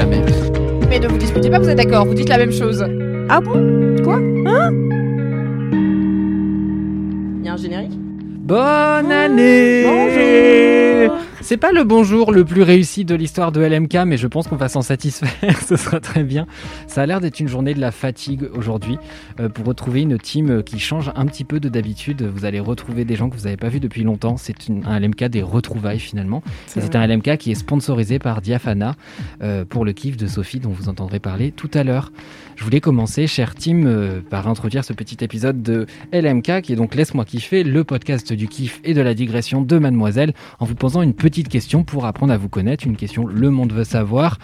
jamais. Mais ne vous disputez pas, vous êtes d'accord, vous dites la même chose. Ah bon? Quoi? Hein? Il y a un générique? Bonne année. Bonjour C'est pas le bonjour le plus réussi de l'histoire de LMK, mais je pense qu'on va s'en satisfaire, ce sera très bien. Ça a l'air d'être une journée de la fatigue aujourd'hui. Euh, pour retrouver une team qui change un petit peu de d'habitude, vous allez retrouver des gens que vous n'avez pas vus depuis longtemps. C'est un LMK des retrouvailles finalement. C'est un LMK qui est sponsorisé par Diafana euh, pour le kiff de Sophie dont vous entendrez parler tout à l'heure. Je voulais commencer, cher team, euh, par introduire ce petit épisode de LMK qui est donc Laisse-moi kiffer, le podcast du kiff et de la digression de Mademoiselle, en vous posant une petite question pour apprendre à vous connaître, une question le monde veut savoir.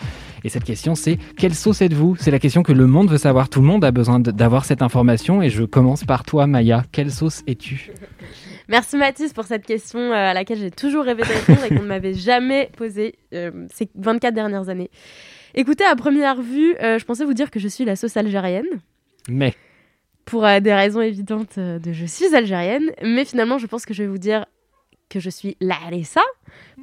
Et cette question c'est quelle sauce êtes-vous? C'est la question que le monde veut savoir. Tout le monde a besoin d'avoir cette information et je commence par toi Maya. Quelle sauce es-tu? Merci Mathis pour cette question euh, à laquelle j'ai toujours rêvé de répondre et qu'on ne m'avait jamais posée euh, ces 24 dernières années. Écoutez, à première vue, euh, je pensais vous dire que je suis la sauce algérienne, Mais pour euh, des raisons évidentes euh, de je suis algérienne, mais finalement je pense que je vais vous dire que je suis la Harissa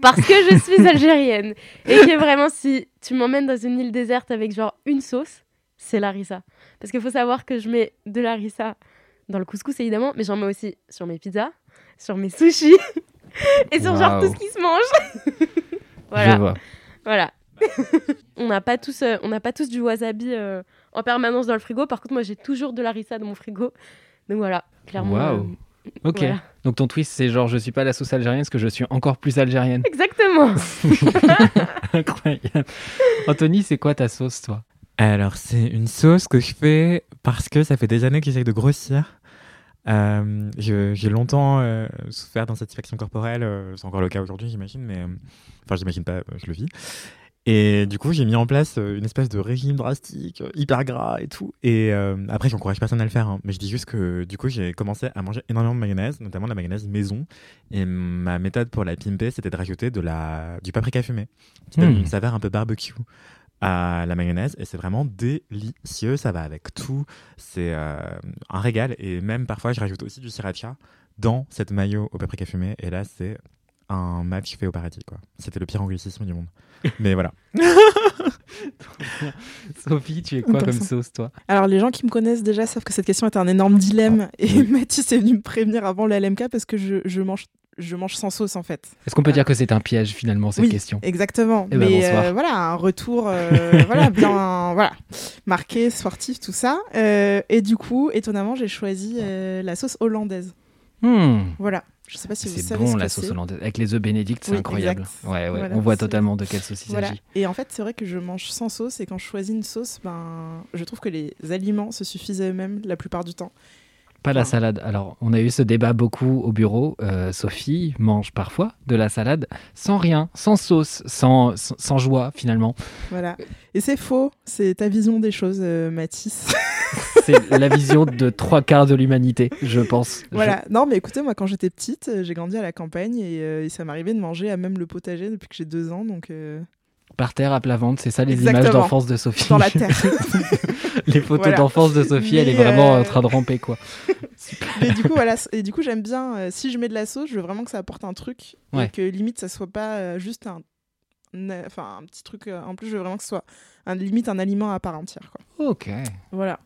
parce que je suis algérienne. Et que vraiment, si tu m'emmènes dans une île déserte avec genre une sauce, c'est l'harissa. Parce qu'il faut savoir que je mets de l'harissa dans le couscous évidemment, mais j'en mets aussi sur mes pizzas, sur mes sushis et sur genre tout ce qui se mange. je voilà, vois. voilà. on n'a pas tous, euh, on n'a pas tous du wasabi euh, en permanence dans le frigo. Par contre, moi, j'ai toujours de l'harissa dans mon frigo. Donc voilà, clairement. Waouh. euh, Ok. voilà. Donc ton twist, c'est genre je suis pas la sauce algérienne parce que je suis encore plus algérienne. Exactement. Incroyable. Anthony, c'est quoi ta sauce, toi? Alors, c'est une sauce que je fais parce que ça fait des années que j'essaie de grossir. Euh, J'ai longtemps euh, souffert d'insatisfaction corporelle. euh, c'est encore le cas aujourd'hui, j'imagine, mais enfin, j'imagine pas, je le vis. Et du coup, j'ai mis en place euh, une espèce de régime drastique, euh, hyper gras et tout. Et euh, après, j'encourage personne à le faire, hein, mais je dis juste que du coup, j'ai commencé à manger énormément de mayonnaise, notamment de la mayonnaise maison. Et ma méthode pour la pimper, c'était de rajouter de la, du paprika fumé, qui donne une saveur un peu barbecue à la mayonnaise et c'est vraiment délicieux. Ça va avec tout. C'est euh, un régal. Et même parfois, je rajoute aussi du sriracha dans cette mayo au paprika fumé. Et là, c'est un match fait au paradis. quoi. C'était le pire anglicisme du monde. Mais voilà. Sophie, tu es quoi comme sauce, toi? Alors, les gens qui me connaissent déjà savent que cette question est un énorme dilemme. Et Mathis est venu me prévenir avant le LMK parce que je, je mange, je mange sans sauce, en fait. Est-ce qu'on peut dire que c'est un piège finalement cette Oui. question? Exactement. Eh ben, Mais bonsoir. euh, voilà, un retour euh, voilà, bien voilà, marqué, sportif, tout ça. Euh, et du coup, étonnamment, j'ai choisi euh, la sauce hollandaise. Hmm. Voilà. Je sais pas si vous C'est bon ce la sauce hollandaise avec les œufs bénédicts, c'est Oui, incroyable. Ouais, ouais, Voilà, on voit totalement de quelle sauce il Voilà. s'agit. Et en fait, c'est vrai que je mange sans sauce et quand je choisis une sauce, ben, je trouve que les aliments se suffisent à eux-mêmes la plupart du temps. Pas la salade. Alors, on a eu ce débat beaucoup au bureau. Euh, Sophie mange parfois de la salade sans rien, sans sauce, sans, sans, sans joie finalement. Voilà. Et c'est faux. C'est ta vision des choses, euh, Mathis. C'est la vision de trois quarts de l'humanité, je pense. Je- voilà. Non, mais écoutez, moi, quand j'étais petite, euh, j'ai grandi à la campagne et, euh, et ça m'arrivait de manger à même le potager depuis que j'ai deux ans. Donc, euh, Par terre à plat ventre, c'est ça les Exactement. images d'enfance de Sophie. dans la terre. les photos Voilà. d'enfance de Sophie, elle est vraiment euh, en train de ramper quoi. Et du coup, voilà. Et du coup, j'aime bien. euh, si je mets de la sauce, je veux vraiment que ça apporte un truc Ouais. et que limite ça soit pas euh, juste un, enfin un petit truc. en plus, je veux vraiment que ce soit un, limite un aliment à part entière. Quoi. Ok. Voilà.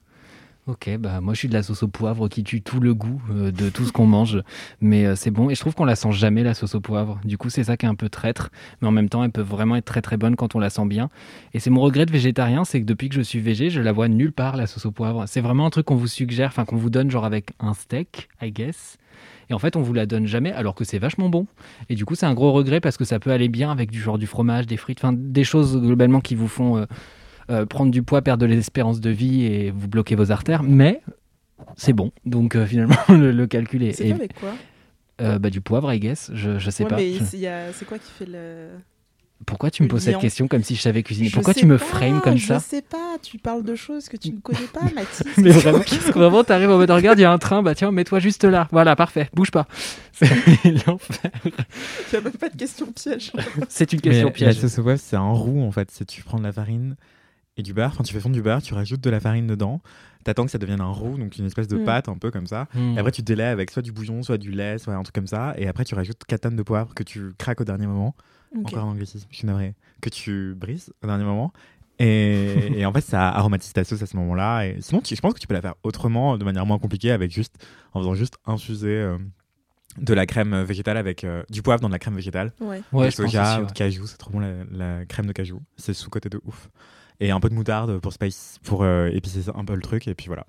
Ok, bah moi je suis de la sauce au poivre qui tue tout le goût euh, de tout ce qu'on mange, mais euh, c'est bon et je trouve qu'on la sent jamais la sauce au poivre. Du coup c'est ça qui est un peu traître, mais en même temps elle peut vraiment être très très bonne quand on la sent bien. Et c'est mon regret de végétarien, c'est que depuis que je suis végé, je la vois nulle part la sauce au poivre. C'est vraiment un truc qu'on vous suggère, enfin qu'on vous donne genre avec un steak, I guess. Et en fait on vous la donne jamais alors que c'est vachement bon. Et du coup c'est un gros regret parce que ça peut aller bien avec du genre du fromage, des frites, enfin des choses globalement qui vous font euh, euh, prendre du poids, perdre de l'espérance de vie et vous bloquer vos artères, mais c'est bon. Donc euh, finalement, le, le calcul est, C'est avec quoi? Euh, bah, du poivre, I guess. Je, je sais Ouais, pas. mais Je- c'est- quoi qui fait le. Pourquoi tu me poses cette question comme si je savais cuisiner? Je Pourquoi tu me pas, frames comme ça? Je sais pas, tu parles de choses que tu ne connais pas, Mathis. Mais vraiment, vraiment t'arrives en mode regarde, il y a un train, bah tiens, mets-toi juste là. Voilà, parfait, bouge pas. C'est l'enfer. Il n'y a même pas de question piège. C'est une Mais question La piège. sauce au poivre, c'est un roux en fait. C'est tu prends de la farine et du beurre. Enfin, tu fais fondre du beurre, tu rajoutes de la farine dedans. T'attends que ça devienne un roux, donc une espèce de Mm. pâte un peu comme ça. Hmm. Et après, tu délais avec soit du bouillon, soit du lait, soit un truc comme ça. Et après, tu rajoutes 4 tonnes de poivre que tu craques au dernier moment. Ok. Encore un anglicisme, je suis navré. Que tu brises au dernier moment. Et, et en fait, ça aromatise ta sauce à ce moment-là. Et sinon, tu- je pense que tu peux la faire autrement, de manière moins compliquée, avec juste, en faisant juste infuser euh, de la crème végétale avec euh, du poivre dans de la crème végétale. Ouais. Ouais, de je pense soja aussi, ou de cajou, c'est trop bon la, la crème de cajou. C'est sous-côté de ouf. Et un peu de moutarde pour spice, pour euh, épicer un peu le truc. Et puis voilà.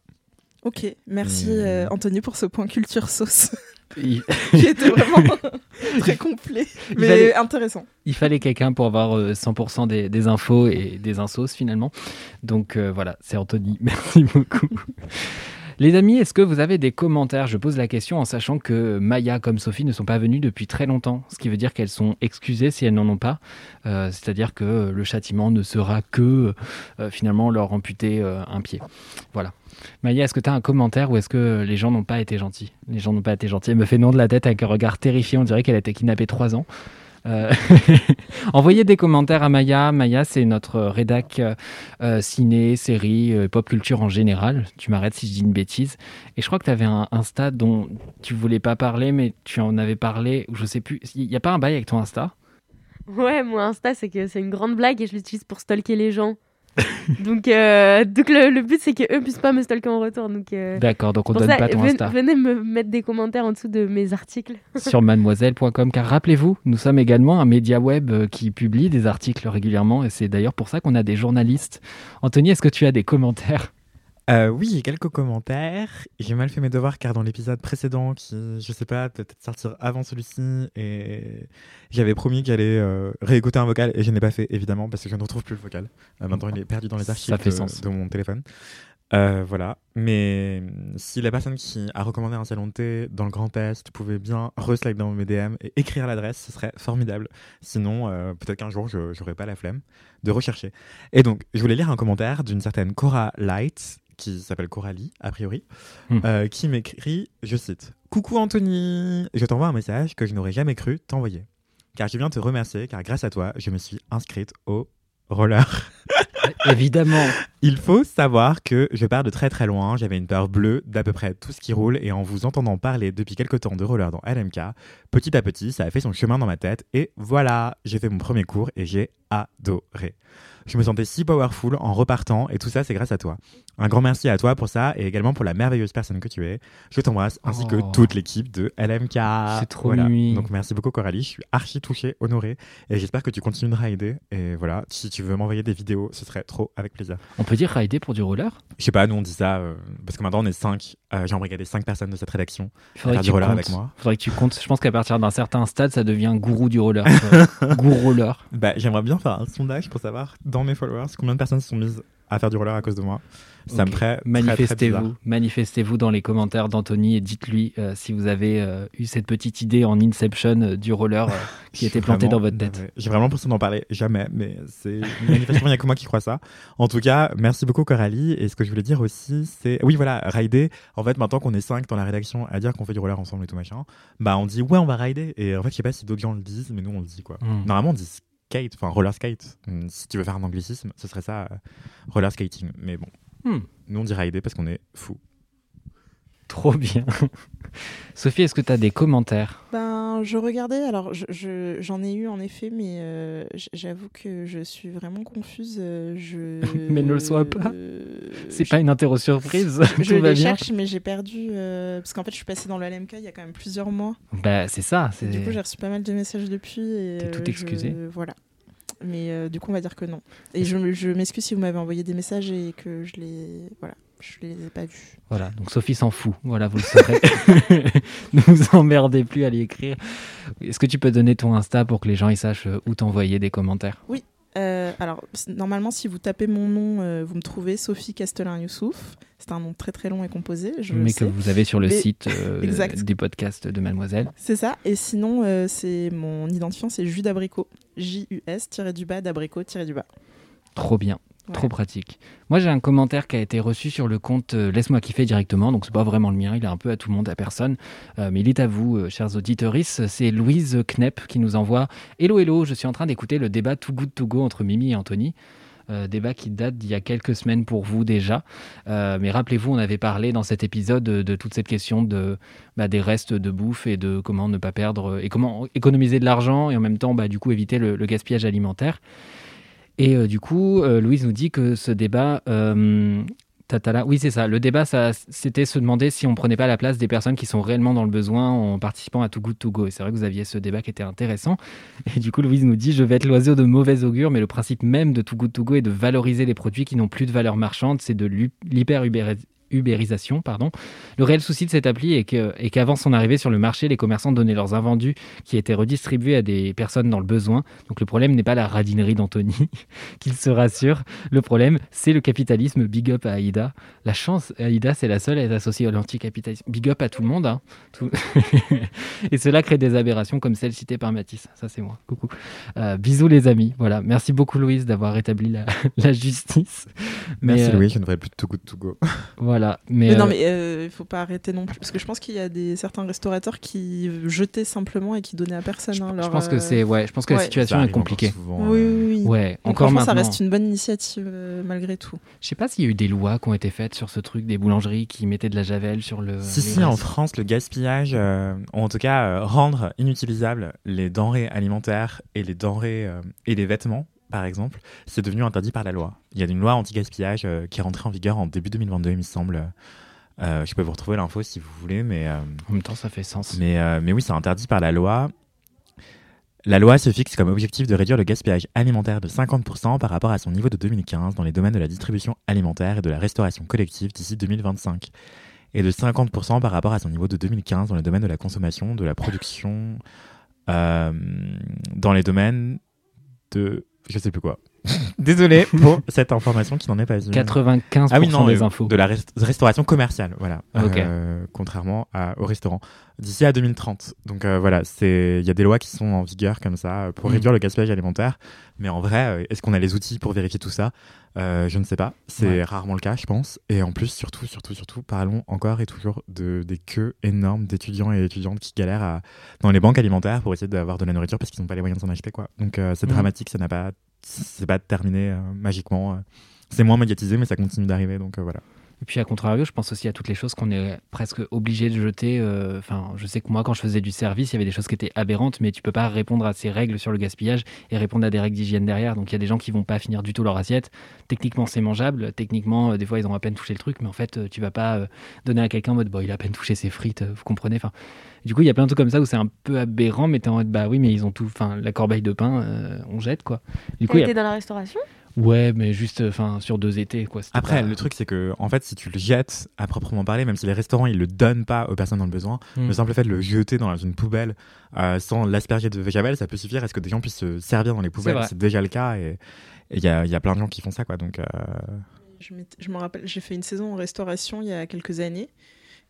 Ok, merci euh, Anthony pour ce point culture sauce Il, qui était vraiment très complet, mais fallait- intéressant. il fallait quelqu'un pour avoir euh, 100% des, des infos et des insos finalement. Donc euh, voilà, c'est Anthony. Merci beaucoup. Les amis, est-ce que vous avez des commentaires? Je pose la question en sachant que Maya comme Sophie ne sont pas venues depuis très longtemps, ce qui veut dire qu'elles sont excusées si elles n'en ont pas. Euh, C'est-à-dire que le châtiment ne sera que euh, finalement leur amputer euh, un pied. Voilà. Maya, est-ce que tu as un commentaire ou est-ce que les gens n'ont pas été gentils? Les gens n'ont pas été gentils. Elle me fait non de la tête avec un regard terrifié. On dirait qu'elle a été kidnappée trois ans. Euh, Envoyez des commentaires à Maya. Maya, c'est notre rédac euh, euh, ciné, série, pop culture en général. Tu m'arrêtes si je dis une bêtise. Et je crois que tu avais un Insta dont tu voulais pas parler, mais tu en avais parlé, ou je sais plus. Il n'y a pas un bail avec ton Insta? Ouais, moi, Insta, c'est que c'est une grande blague et je l'utilise pour stalker les gens. donc, euh, donc le, le but, c'est qu'eux puissent pas me stalker en retour. Donc, euh, D'accord, donc on donne ça, pas ton Insta. venez me mettre des commentaires en dessous de mes articles. sur mademoiselle.com car rappelez-vous, nous sommes également un média web euh, qui publie des articles régulièrement et c'est d'ailleurs pour ça qu'on a des journalistes. Anthony, est-ce que tu as des commentaires Euh, oui, quelques commentaires. J'ai mal fait mes devoirs car dans l'épisode précédent, qui, je sais pas, peut-être sortir avant celui-ci, et j'avais promis qu'il allait euh, réécouter un vocal et je n'ai pas fait évidemment parce que je ne retrouve plus le vocal. Euh, maintenant, il est perdu dans les Ça archives fait de, sens. de mon téléphone. Euh, voilà. Mais si la personne qui a recommandé un salon de thé dans le Grand Est pouvait bien reslide dans mes DM et écrire l'adresse, ce serait formidable. Sinon, euh, peut-être qu'un jour, je n'aurai pas la flemme de rechercher. Et donc, je voulais lire un commentaire d'une certaine Cora Light, qui s'appelle Coralie, a priori, Hmm. euh, qui m'écrit, je cite, Coucou Anthony, je t'envoie un message que je n'aurais jamais cru t'envoyer. Car je viens te remercier, car grâce à toi, je me suis inscrite au roller. Évidemment. Il faut savoir que je pars de très très loin. J'avais une peur bleue d'à peu près tout ce qui roule et en vous entendant parler depuis quelques temps de roller dans LMK, petit à petit, ça a fait son chemin dans ma tête et voilà, j'ai fait mon premier cours et j'ai adoré. Je me sentais si powerful en repartant et tout ça, c'est grâce à toi. Un grand merci à toi pour ça et également pour la merveilleuse personne que tu es. Je t'embrasse ainsi Oh. que toute l'équipe de LMK. C'est trop mimi. Donc merci beaucoup Coralie, je suis archi touché, honoré et j'espère que tu continueras à aider. Et voilà, si tu veux m'envoyer des vidéos, ce serait trop avec plaisir. On peut dire rider pour du roller? Je sais pas, nous on dit ça euh, parce que maintenant on est 5. J'ai embrigadé 5 personnes de cette rédaction. Faudrait Faire que du tu roller comptes. avec moi. faudrait que tu comptes. Je pense qu'à partir d'un certain stade, ça devient gourou du roller. gourou roller. Bah, J'aimerais bien faire un sondage pour savoir dans mes followers combien de personnes se sont mises à faire du roller à cause de moi. Ça me bizarre. Manifestez-vous, manifestez-vous dans les commentaires d'Anthony et dites-lui euh, si vous avez euh, eu cette petite idée en Inception euh, du roller qui était plantée Vraiment, dans votre tête. ouais. J'ai vraiment l'impression d'en parler jamais, mais c'est manifestement il n'y a que moi qui crois ça. En tout cas, merci beaucoup Coralie. Et ce que je voulais dire aussi, c'est oui voilà, rider. En fait, maintenant qu'on est 5 dans la rédaction à dire qu'on fait du roller ensemble et tout machin, bah on dit ouais on va rider. Et en fait, je sais pas si d'autres gens le disent, mais nous on le dit quoi. Hmm. Normalement, on dit skate, enfin roller skate. Hum, Si tu veux faire un anglicisme, ce serait ça, euh, roller skating. Mais bon, Hmm. nous on dit rider parce qu'on est fou. Trop bien. Sophie, est-ce que tu as des commentaires? Ben, je regardais, alors je- je- j'en ai eu en effet, mais euh, j'avoue que je suis vraiment confuse. euh, Je... Mais ne le sois pas. Euh, C'est je- pas une interro surprise. Je Tout les cherche, mais j'ai perdu. euh, parce qu'en fait, je suis passée dans le LMK il y a quand même plusieurs mois. Bah, c'est ça. Du coup, j'ai reçu pas mal de messages depuis. T'es toute je- excusée. Voilà. Mais du coup, on va dire que non. Et je m'excuse si vous m'avez envoyé des messages et que je les. Voilà. Je les ai pas vus. Voilà, donc Sophie s'en fout. Voilà, vous le saurez. ne vous emmerdez plus à l'écrire. Est-ce que tu peux donner ton Insta pour que les gens ils sachent euh, où t'envoyer des commentaires? Euh, alors, normalement, si vous tapez mon nom, euh, vous me trouvez Sophie Castellin-Youssouf. C'est un nom très très long et composé. Je Mais que sais. vous avez sur le Mais- site euh, podcast de Mademoiselle. C'est ça. Et sinon, c'est mon identifiant, c'est jus d'abricot. J-U-S, tiré du bas, d'abricot, tiré du bas. Trop bien. Trop pratique. Moi, j'ai un commentaire qui a été reçu sur le compte euh, Laisse-moi kiffer directement. Donc, c'est pas vraiment le mien. Il est un peu à tout le monde, à personne. Euh, mais il est à vous, euh, chers auditeurs. C'est Louise Knepp qui nous envoie Hello, hello. Je suis en train d'écouter le débat Too Good To Go entre Mimi et Anthony. Débat qui date d'il y a quelques semaines pour vous déjà. Mais rappelez-vous, on avait parlé dans cet épisode de, toute cette question de, bah, des restes de bouffe et de comment ne pas perdre et comment économiser de l'argent et en même temps, bah, du coup, éviter le gaspillage alimentaire. Et euh, du coup, euh, Louise nous dit que ce débat, euh, tatala, oui c'est ça, le débat, c'était se demander si on prenait pas la place des personnes qui sont réellement dans le besoin en participant à Too Good To Go. Et c'est vrai que vous aviez ce débat qui était intéressant. Et du coup, Louise nous dit, je vais être l'oiseau de mauvais augure, mais le principe même de Too Good To Go est de valoriser les produits qui n'ont plus de valeur marchande, c'est de l'hu- l'hyper-ubéri- ubérisation, pardon. Le réel souci de cette appli est qu'avant son arrivée sur le marché, les commerçants donnaient leurs invendus qui étaient redistribués à des personnes dans le besoin. Donc le problème n'est pas la radinerie d'Anthony, qu'il se rassure. Le problème, c'est le capitalisme. Big up à Aïda. La chance, Aïda, c'est la seule à être associée à l'anticapitalisme. Big up à tout le monde. hein. Tout- Et cela crée des aberrations comme celle citée par Mathis. Ça, c'est moi. Coucou. Euh, bisous, les amis. Voilà. Merci beaucoup, Louise, d'avoir rétabli la, la justice. Mais, Merci euh, Louis, je ne ferai plus de Too Good To Go. Voilà. Mais, Mais, non, euh, mais euh, il faut pas arrêter non plus. Parce que je pense qu'il y a des, certains restaurateurs qui jetaient simplement et qui donnaient à personne. je, hein, je leur, pense que euh, c'est ouais. Je pense que la situation est compliquée. souvent, Oui, euh, oui, oui. Ouais. Donc, Encore maintenant. ça reste une bonne initiative euh, malgré tout. Je sais pas s'il y a eu des lois qui ont été faites sur ce truc des boulangeries qui mettaient de la javel sur le. Si, si, en. France, le gaspillage, euh, ou en tout cas euh, rendre inutilisables les denrées alimentaires et les denrées euh, et les vêtements, par exemple, c'est devenu interdit par la loi. Il y a une loi anti-gaspillage euh, qui est rentrée en vigueur en début 2022, il me semble. Euh, je peux vous retrouver l'info si vous voulez, mais, euh, En même temps, ça fait sens. mais, mais oui, c'est interdit par la loi. La loi se fixe comme objectif de réduire le gaspillage alimentaire de 50% par rapport à son niveau de 2015 dans les domaines de la distribution alimentaire et de la restauration collective d'ici 2025 et de 50% par rapport à son niveau de 2015 dans les domaines de la consommation, de la production, euh, dans les domaines de... Je sais plus quoi. Désolé pour cette information qui n'en est pas une. 95% Ah oui, non, des euh, infos. de la rest- restauration commerciale, voilà. Ok. Euh, contrairement à- au restaurant. D'ici à 2030. Donc euh, voilà, c'est il y a des lois qui sont en vigueur comme ça euh, pour Mm. réduire le gaspillage alimentaire. Mais en vrai, est-ce qu'on a les outils pour vérifier tout ça? Euh, Je ne sais pas. C'est Ouais. rarement le cas, je pense. Et en plus, surtout, surtout, surtout, parlons encore et toujours de des queues énormes d'étudiants et étudiantes qui galèrent à- dans les banques alimentaires pour essayer d'avoir de la nourriture parce qu'ils n'ont pas les moyens de s'en acheter, quoi. Donc euh, c'est Mm. dramatique. Ça n'a pas, c'est pas terminé euh, magiquement. euh. C'est moins médiatisé, mais ça continue d'arriver. Donc euh, voilà. Et puis à contrario, je pense aussi à toutes les choses qu'on est presque obligé de jeter. euh, Enfin, je sais que moi, quand je faisais du service, il y avait des choses qui étaient aberrantes, mais tu peux pas répondre à ces règles sur le gaspillage et répondre à des règles d'hygiène derrière. Donc il y a des gens qui vont pas finir du tout leur assiette. Techniquement, c'est mangeable. Techniquement, euh, des fois, ils ont à peine touché le truc, mais en fait, euh, tu vas pas donner à quelqu'un en mode, bon, il a à peine touché ses frites, vous comprenez? Enfin, du coup, il y a plein de trucs comme ça où c'est un peu aberrant, mais t'es en mode, bah oui, mais ils ont tout. Enfin, la corbeille de pain, on jette quoi. Du T'as dans la restauration? Ouais, mais juste, enfin, sur deux étés quoi. Après, pas- le truc, c'est que, en fait, si tu le jettes à proprement parler, même si les restaurants, ils le donnent pas aux personnes dans le besoin, Hmm. le simple fait de le jeter dans une poubelle euh, sans l'asperger de végétal, ça peut suffire à ce que des gens puissent se servir dans les poubelles? C'est déjà le cas et il y a, y a plein de gens qui font ça, quoi. Donc, euh, je me rappelle, j'ai fait une saison en restauration il y a quelques années.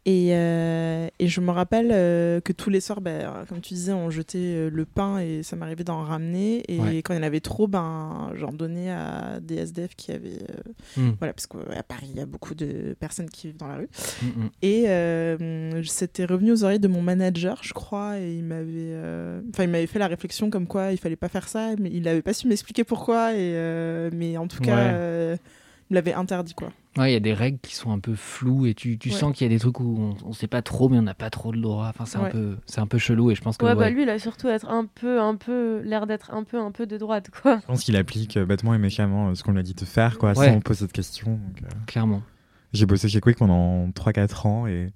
Et, euh, et je me rappelle euh, que tous les soirs, ben, comme tu disais, on jetait euh, le pain et ça m'arrivait d'en ramener. Et Ouais. quand il y en avait trop, ben, j'en donnais à des SDF qui avaient. euh, Hmm. Voilà, parce qu'à Paris, il y a beaucoup de personnes qui vivent dans la rue. Mm, mm. Et c'était revenu aux oreilles de mon manager, je crois, et il m'avait, enfin, il m'avait fait la réflexion comme quoi il fallait pas faire ça, mais il n'avait pas su m'expliquer pourquoi. Et mais en tout cas, Ouais. Me l'avait interdit quoi. Ouais, il y a des règles qui sont un peu floues et tu, tu Ouais. sens qu'il y a des trucs où on, on sait pas trop, mais on n'a pas trop le droit. Enfin, c'est un peu, c'est un peu chelou et je pense que Ouais, bah lui, il a surtout être un peu, un peu, l'air d'être un peu, un peu de droite, quoi. Je pense qu'il applique euh, bêtement et méchamment euh, ce qu'on lui a dit de faire, quoi, Ouais. sans poser de questions. donc, euh, clairement. J'ai bossé chez Quick pendant 3-4 ans et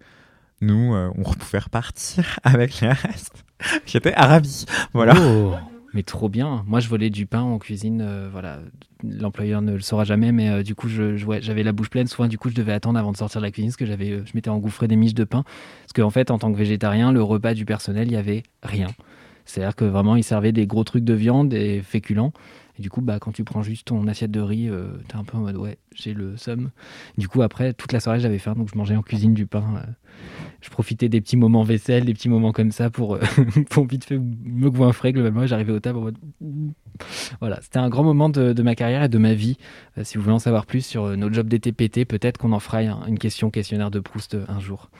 nous, euh, on pouvait repartir avec les restes. J'étais ravi. Voilà. Oh, mais trop bien. Moi, je volais du pain en cuisine. euh, voilà, l'employeur ne le saura jamais, mais euh, du coup, j'avais la bouche pleine. Souvent, du coup, je devais attendre avant de sortir de la cuisine parce que j'avais, euh, je m'étais engouffré des miches de pain. Parce qu'en fait, en tant que végétarien, le repas du personnel, il y avait rien. C'est-à-dire que vraiment, ils servaient des gros trucs de viande, des féculents. Et du coup, bah, quand tu prends juste ton assiette de riz, euh, t'es un peu en mode ouais, j'ai le seum. Du coup, après, toute la soirée, j'avais faim, donc je mangeais en cuisine du pain. euh. je profitais des petits moments vaisselle, des petits moments comme ça pour, euh, pour vite fait me goinfrer. Globalement, j'arrivais au table en mode. Voilà, c'était un grand moment de, ma carrière et de ma vie. Euh, si vous voulez en savoir plus sur nos jobs d'été pété, peut-être qu'on en fera un- une question questionnaire de Proust un jour.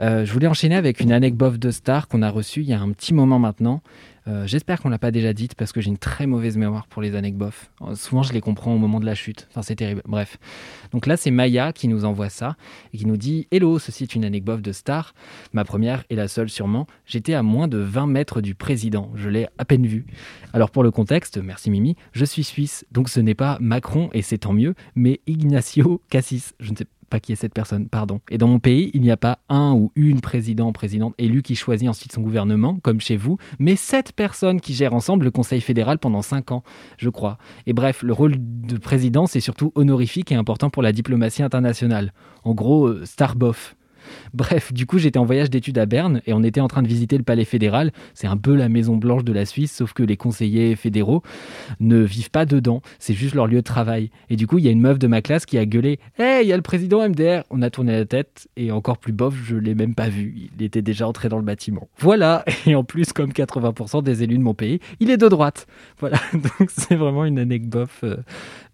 Euh, je voulais enchaîner avec une anecdote de star qu'on a reçue il y a un petit moment maintenant. Euh, J'espère qu'on l'a pas déjà dite parce que j'ai une très mauvaise mémoire pour les anecdotes. Euh, Souvent, je les comprends au moment de la chute. Enfin, c'est terrible. Bref. Donc là, c'est Maya qui nous envoie ça et qui nous dit Hello, ceci est une anecdote de star. Ma première et la seule sûrement. J'étais à moins de 20 mètres du président. Je l'ai à peine vu. Alors pour le contexte, merci Mimi, je suis suisse, donc ce n'est pas Macron et c'est tant mieux, mais Ignacio Cassis. Je ne sais pas qui est cette personne, pardon. Et dans mon pays, il n'y a pas un ou une président présidente élu qui choisit ensuite son gouvernement, comme chez vous, mais sept personnes qui gèrent ensemble le Conseil fédéral pendant cinq ans, je crois. Et bref, le rôle de président, c'est surtout honorifique et important pour la diplomatie internationale. En gros, euh, Starboff. Bref, du coup, j'étais en voyage d'études à Berne et on était en train de visiter le palais fédéral. C'est un peu la Maison Blanche de la Suisse, sauf que les conseillers fédéraux ne vivent pas dedans. C'est juste leur lieu de travail. Et du coup, il y a une meuf de ma classe qui a gueulé Hey, il y a le président MDR On a tourné la tête et encore plus bof, je l'ai même pas vu. Il était déjà entré dans le bâtiment. Voilà. Et en plus, comme 80% des élus de mon pays, il est de droite. Voilà. Donc, c'est vraiment une anecdote euh,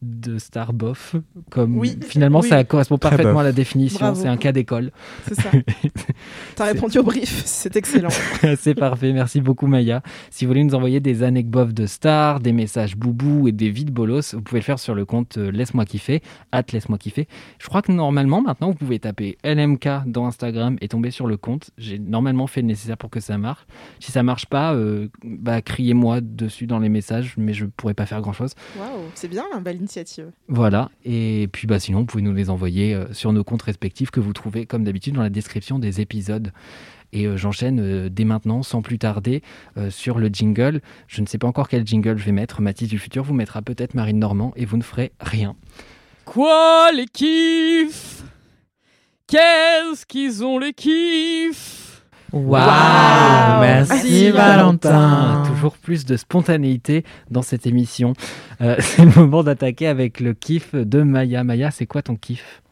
de star bof. Comme Oui. finalement, Oui. ça correspond Très parfaitement bof. à la définition. C'est un cas d'école. C'est ça. T'as répondu au brief, c'est excellent. C'est parfait, merci beaucoup Maya. Si vous voulez nous envoyer des anecdotes de stars, des messages boubou et des vides bolos, vous pouvez le faire sur le compte euh, Laisse-moi kiffer, hâte Laisse-moi kiffer. Je crois que normalement maintenant vous pouvez taper LMK dans Instagram et tomber sur le compte. J'ai normalement fait le nécessaire pour que ça marche. Si ça marche pas, euh, bah criez-moi dessus dans les messages, mais je pourrais pas faire grand chose. Waouh, c'est bien, belle initiative. Voilà, et puis bah, sinon, vous pouvez nous les envoyer euh, sur nos comptes respectifs que vous trouvez comme d'habitude dans la description des épisodes. Et euh, j'enchaîne euh, dès maintenant, sans plus tarder, euh, sur le jingle. Je ne sais pas encore quel jingle je vais mettre. Mathis du futur vous mettra peut-être Marine Normand et vous ne ferez rien. Quoi les kiffs? Qu'est-ce qu'ils ont les kiffs? Waouh, merci Valentin. Toujours plus de spontanéité dans cette émission. Euh, c'est le moment d'attaquer avec le kiff de Maya. Maya, c'est quoi ton kiff?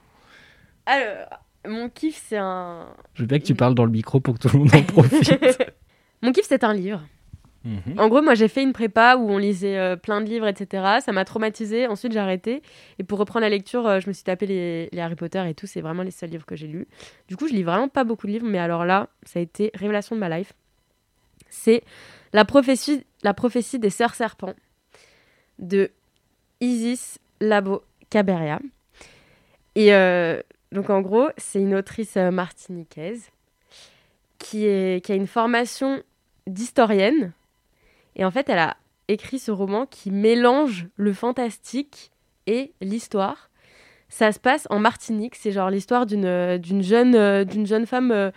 Alors, mon kiff, c'est un. Je veux bien que tu parles dans le micro pour que tout le monde en profite. Mon kiff, c'est un livre. Mhm. En gros, moi, j'ai fait une prépa où on lisait euh, plein de livres, etc. Ça m'a traumatisé. Ensuite, j'ai arrêté. Et pour reprendre la lecture, euh, je me suis tapé les, Harry Potter et tout. C'est vraiment les seuls livres que j'ai lus. Du coup, je lis vraiment pas beaucoup de livres. Mais alors là, ça a été révélation de ma life. C'est la prophétie, des sœurs serpents de Isis Labo Caberia. Et euh, donc, en gros, c'est une autrice martiniquaise qui a une formation d'historienne. Et en fait, elle a écrit ce roman qui mélange le fantastique et l'histoire. Ça se passe en Martinique. C'est genre l'histoire d'une euh, d'une jeune, euh, d'une jeune femme. euh,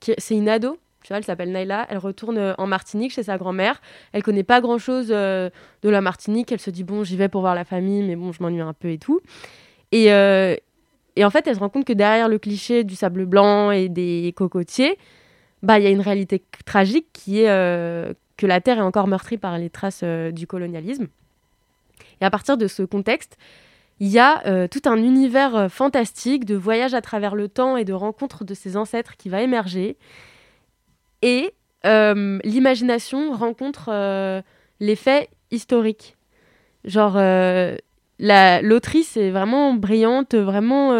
C'est une ado. Tu vois, elle s'appelle Naila. Elle retourne en Martinique chez sa grand-mère. Elle connaît pas grand-chose de la Martinique. Elle se dit, bon, j'y vais pour voir la famille, mais bon, je m'ennuie un peu et tout. Et, et en fait, elle se rend compte que derrière le cliché du sable blanc et des cocotiers, bah, il y a une réalité tragique qui est que la Terre est encore meurtrie par les traces euh, du colonialisme. Et à partir de ce contexte, il y a euh, tout un univers euh, fantastique de voyage à travers le temps et de rencontres de ses ancêtres qui va émerger. Et l'imagination rencontre les faits historiques. Genre, euh, la- l'autrice est vraiment brillante, vraiment...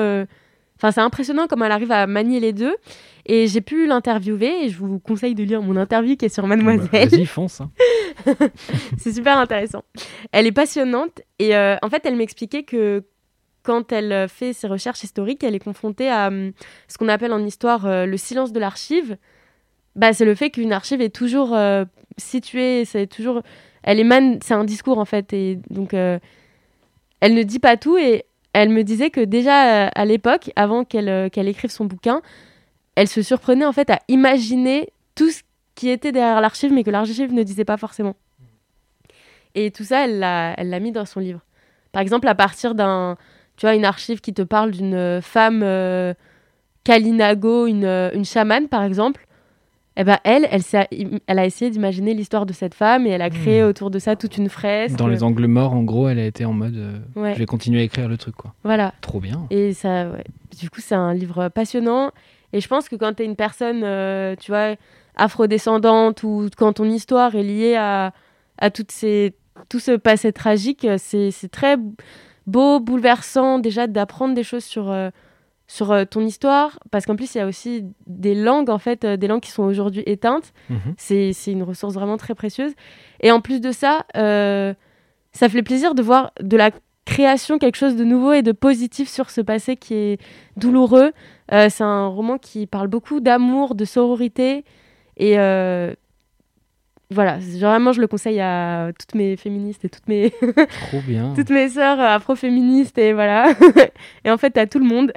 Enfin, c'est impressionnant comment elle arrive à manier les deux. Et j'ai pu l'interviewer et je vous conseille de lire mon interview qui est sur Mademoiselle. Bah, Vas-y, fonce. hein. c'est super intéressant. Elle est passionnante et euh, en fait, elle m'expliquait que quand elle fait ses recherches historiques, elle est confrontée à hum, ce qu'on appelle en histoire euh, le silence de l'archive. Bah, c'est le fait qu'une archive est toujours euh, située, c'est toujours, elle émane, c'est un discours en fait, et donc elle ne dit pas tout. Et elle me disait que déjà euh, à l'époque, avant qu'elle euh, qu'elle écrive son bouquin, elle se surprenait en fait à imaginer tout ce qui était derrière l'archive, mais que l'archive ne disait pas forcément. Et tout ça, elle l'a, mis dans son livre. Par exemple, à partir d'un, tu vois, une archive qui te parle d'une femme euh, Kalinago, une, une chamane, par exemple. Eh ben elle, elle, elle a essayé d'imaginer l'histoire de cette femme et elle a créé autour de ça toute une fresque. Dans les angles morts, en gros, elle a été en mode euh, Ouais. je vais continuer à écrire le truc, quoi. Voilà. Trop bien. Et ça, ouais. du coup, c'est un livre passionnant. Et je pense que quand tu es une personne, euh, tu vois, afrodescendante ou quand ton histoire est liée à, à toutes ces, tout ce passé tragique, c'est c'est très beau, bouleversant déjà d'apprendre des choses sur, euh, sur euh, ton histoire. Parce qu'en plus, il y a aussi des langues, en fait, euh, des langues qui sont aujourd'hui éteintes. Mhm. C'est c'est une ressource vraiment très précieuse. Et en plus de ça, euh, ça fait plaisir de voir de la création quelque chose de nouveau et de positif sur ce passé qui est douloureux. Euh, c'est un roman qui parle beaucoup d'amour, de sororité. Et euh, voilà, vraiment, je le conseille à toutes mes féministes et toutes mes, Trop bien. toutes mes sœurs afro-féministes. Et voilà. et en fait, à tout le monde.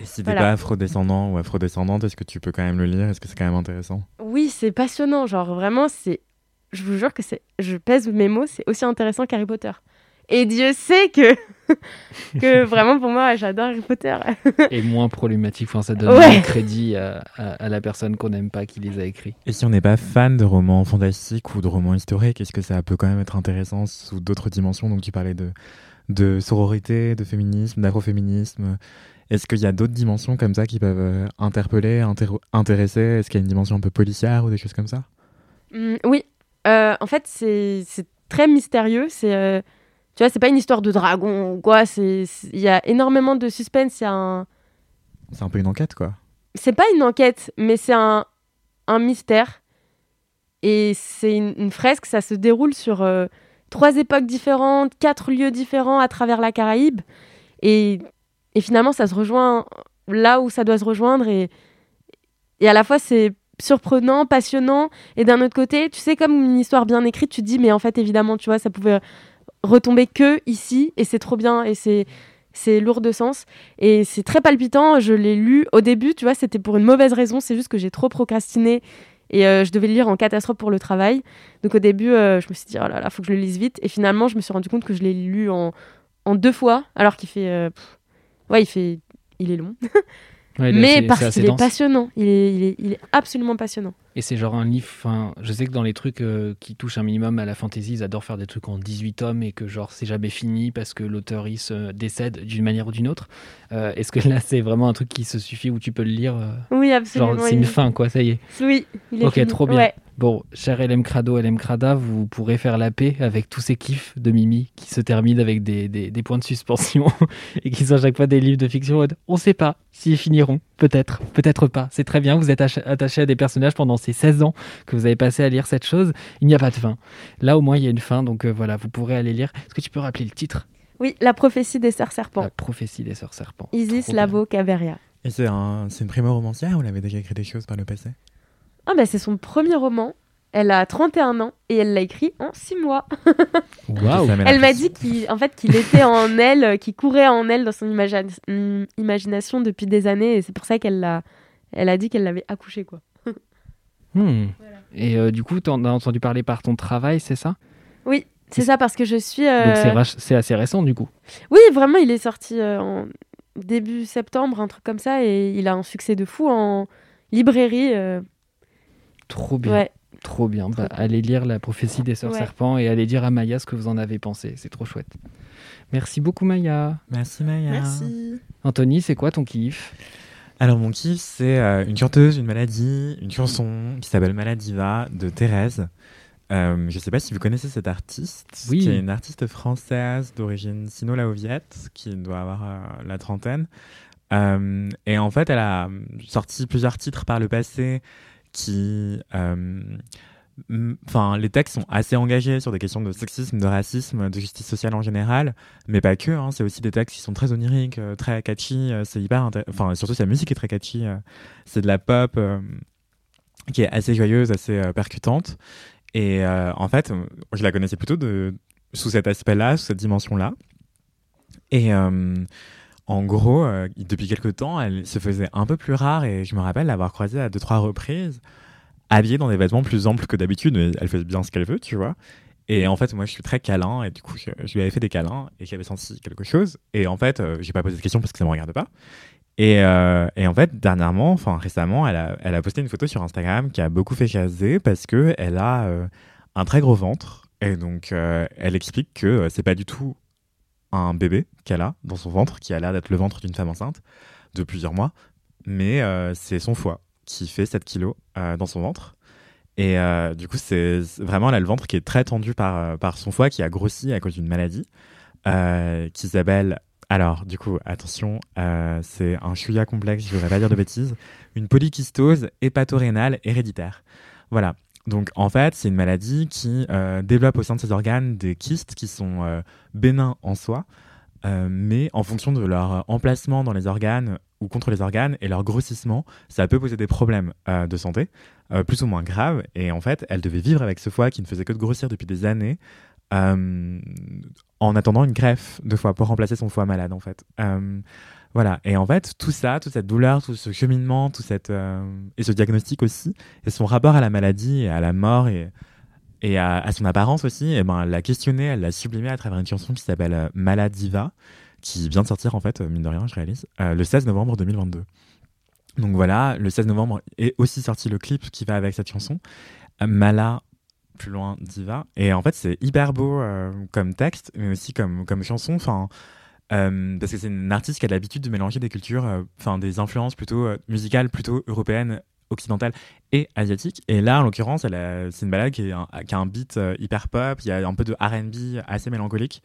Et si t'es Voilà. pas afrodescendant ou afrodescendante, est-ce que tu peux quand même le lire? Est-ce que c'est quand même intéressant? Oui, c'est passionnant. Genre, vraiment, c'est. Je vous jure que c'est. Je pèse mes mots, c'est aussi intéressant qu'Harry Potter. Et Dieu sait que. que vraiment, pour moi, j'adore Harry Potter. Et moins problématique. Enfin, ça donne Ouais. moins crédit à, à- à la personne qu'on n'aime pas qui les a écrits. Et si on n'est pas fan de romans fantastiques ou de romans historiques, est-ce que ça peut quand même être intéressant sous d'autres dimensions? Donc tu parlais de, de sororité, de féminisme, d'afroféminisme. Est-ce qu'il y a d'autres dimensions comme ça qui peuvent euh, interpeller, intér- intéresser? Est-ce qu'il y a une dimension un peu policière ou des choses comme ça? Hum, oui. Euh, en fait, c'est c'est très mystérieux. C'est. euh, Tu vois, c'est pas une histoire de dragon ou quoi. Il y a énormément de suspense. Il y a un. C'est un peu une enquête, quoi. c'est pas une enquête, mais c'est un, un mystère. Et c'est une, une fresque, ça se déroule sur euh, trois époques différentes, quatre lieux différents à travers la Caraïbe. Et, et finalement, ça se rejoint là où ça doit se rejoindre. Et, et à la fois, c'est surprenant, passionnant. Et d'un autre côté, tu sais, comme une histoire bien écrite, tu te dis, mais en fait, évidemment, tu vois, ça pouvait retomber que ici. Et c'est trop bien. Et c'est c'est lourd de sens. Et c'est très palpitant. Je l'ai lu au début, tu vois, c'était pour une mauvaise raison. C'est juste que j'ai trop procrastiné et euh, je devais le lire en catastrophe pour le travail. Donc au début, euh, je me suis dit, oh là là, faut que je le lise vite. Et finalement, je me suis rendu compte que je l'ai lu en, en deux fois, alors qu'il fait. euh, pff, ouais, il fait. Il est long. Ouais, Mais parce qu'il est passionnant. Il est, il, est, il est absolument passionnant. Et c'est genre un livre, enfin, je sais que dans les trucs euh, qui touchent un minimum à la fantasy, ils adorent faire des trucs en 18 tomes et que genre c'est jamais fini parce que l'auteur il se décède d'une manière ou d'une autre. Euh, Est-ce que là c'est vraiment un truc qui se suffit où tu peux le lire euh, Oui, absolument. Genre c'est une fin quoi, ça y est. Oui, il est Ok, fini. trop bien. Ouais. Bon, cher LM Crado, LM Crada, vous pourrez faire la paix avec tous ces kiffs de Mimi qui se terminent avec des, des- des points de suspension et qui sont à chaque fois des livres de fiction. On sait pas s'ils finiront, peut-être, peut-être pas. C'est très bien, vous êtes ach- attaché à des personnages pendant ces 16 ans que vous avez passé à lire cette chose. Il n'y a pas de fin. Là, au moins, il y a une fin, donc euh, voilà, vous pourrez aller lire. Est-ce que tu peux rappeler le titre? Oui, La prophétie des sœurs serpents. La prophétie des sœurs serpents. Isis. Labo, Caveria. Et c'est un, c'est une primo-romancière ou elle avait déjà écrit des choses par le passé? Ah bah c'est son premier roman. Elle a 31 ans et elle l'a écrit en 6 mois. Waouh Elle m'a dit qu'il en fait, qu'il était en elle, qu'il courait en elle dans son imagi- imagination depuis des années et c'est pour ça qu'elle l'a elle a dit qu'elle l'avait accouché quoi. Hmm. Et euh, du coup, tu en as entendu parler par ton travail, c'est ça? Oui, c'est ça parce que je suis euh, Donc c'est assez récent du coup. Oui, vraiment, il est sorti euh, en début septembre, un truc comme ça et il a un succès de fou en librairie euh, Trop bien. ouais. Trop bien. Bah, allez lire La prophétie des sœurs Ouais. serpents et allez dire à Maya ce que vous en avez pensé. C'est trop chouette. Merci beaucoup, Maya. Merci Maya. Merci. Anthony, c'est quoi ton kiff? Alors mon kiff, c'est euh, une chanteuse, une maladie, une chanson qui s'appelle Maladiva de Thérèse. Euh, je ne sais pas si vous connaissez cette artiste, Oui. qui est une artiste française d'origine sino-laoviette, qui doit avoir euh, la trentaine. Et en fait, elle a sorti plusieurs titres par le passé qui enfin, les textes sont assez engagés sur des questions de sexisme, de racisme, de justice sociale en général, mais pas que. hein. c'est aussi des textes qui sont très oniriques, euh, très catchy. euh, c'est hyper, enfin, surtout sa musique est très catchy. euh, c'est de la pop qui est assez joyeuse, assez percutante. Et en fait, je la connaissais plutôt de sous cet aspect-là, sous cette dimension-là. Et en gros, depuis quelques temps, elle se faisait un peu plus rare et je me rappelle l'avoir croisée à deux trois reprises, habillée dans des vêtements plus amples que d'habitude, elle fait bien ce qu'elle veut, tu vois. Et en fait, moi, je suis très câlin et du coup, je, lui avais fait des câlins et j'avais senti quelque chose. Et en fait, euh, j'ai pas posé de question parce que ça me regarde pas. Et, euh, et en fait, dernièrement, enfin récemment, elle a, elle a posté une photo sur Instagram qui a beaucoup fait jaser parce que elle a euh, un très gros ventre et donc euh, elle explique que c'est pas du tout un bébé qu'elle a dans son ventre qui a l'air d'être le ventre d'une femme enceinte de plusieurs mois, mais c'est son foie qui fait 7 kilos dans son ventre. Et euh, du coup, c'est vraiment là le ventre qui est très tendu par, euh, par son foie qui a grossi à cause d'une maladie euh, qui s'appelle. Alors, du coup, attention, c'est un chouïa complexe, je ne voudrais pas dire de bêtises. Une polykystose hépatorénale héréditaire. Voilà. Donc, en fait, c'est une maladie qui développe au sein de ses organes des kystes qui sont bénins en soi, mais en fonction de leur emplacement dans les organes ou contre les organes et leur grossissement, ça peut poser des problèmes euh, de santé, euh, plus ou moins graves. Et en fait, elle devait vivre avec ce foie qui ne faisait que de grossir depuis des années, euh, en attendant une greffe de foie pour remplacer son foie malade, en fait. Voilà. Et en fait, tout ça, toute cette douleur, tout ce cheminement, tout cette, et ce diagnostic aussi, et son rapport à la maladie et à la mort et, à, son apparence aussi, et ben, elle l'a questionné, elle l'a sublimé à travers une chanson qui s'appelle Maladiva, qui vient de sortir, en fait, euh, mine de rien, je réalise, euh, le 16 novembre 2022. Donc voilà, le 16 novembre est aussi sorti le clip qui va avec cette chanson, Mala, plus loin, Diva. Et en fait, c'est hyper beau euh, comme texte, mais aussi comme, comme chanson. Enfin, parce que c'est une artiste qui a l'habitude de mélanger des cultures, enfin des influences plutôt musicales, plutôt européennes, occidentales et asiatiques. Et là, en l'occurrence, c'est une balade qui, qui a un beat hyper pop, il y a un peu de R&B assez mélancolique.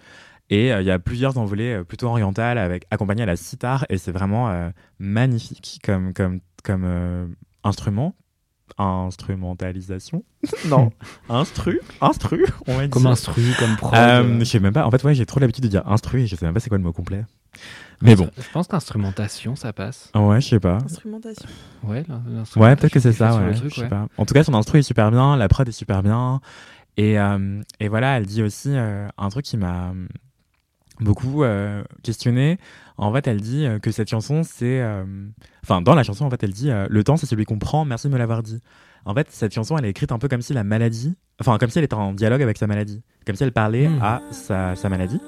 Et euh, il y a plusieurs envolées euh, plutôt orientales avec accompagnées à la sitar et c'est vraiment euh, magnifique comme comme comme euh, instrument instrumentalisation? Non instru? Instru on va Comme instru, comme prod. Euh, je sais même pas. En fait, ouais, j'ai trop l'habitude de dire instru et je sais même pas c'est quoi le mot complet. Mais bon, Je pense qu'instrumentation, ça passe. ouais, je sais pas. Instrumentation. Ouais, Ouais, peut-être que c'est ça. Ouais, truc, ouais. pas. En tout cas, son instru est super bien, la prod est super bien. Et, euh, et voilà, elle dit aussi euh, un truc qui m'a beaucoup euh, questionné. En fait, elle dit euh, que cette chanson, c'est. euh, Enfin, dans la chanson, en fait, elle dit euh, Le temps, c'est celui qu'on prend, merci de me l'avoir dit. En fait, cette chanson, elle est écrite un peu comme si la maladie. Enfin, comme si elle était en dialogue avec sa maladie. Comme si elle parlait Hmm. à sa, sa maladie.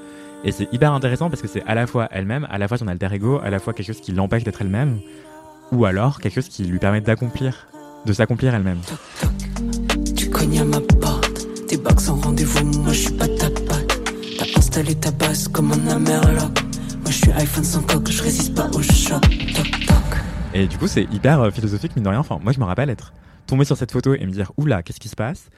Et c'est hyper intéressant parce que c'est à la fois elle-même, à la fois son alter ego, à la fois quelque chose qui l'empêche d'être elle-même, ou alors quelque chose qui lui permet d'accomplir, de s'accomplir elle-même. Tu cognes à ma porte, tes bacs sans rendez-vous, moi je Base comme un Amerloc. Moi je suis iPhone sans coque, je résiste pas au choc. Toc toc. Et du coup, c'est hyper euh, philosophique, mine de rien. Enfin, moi, je me rappelle être tombé sur cette photo et me dire, oula, qu'est-ce qui se passe?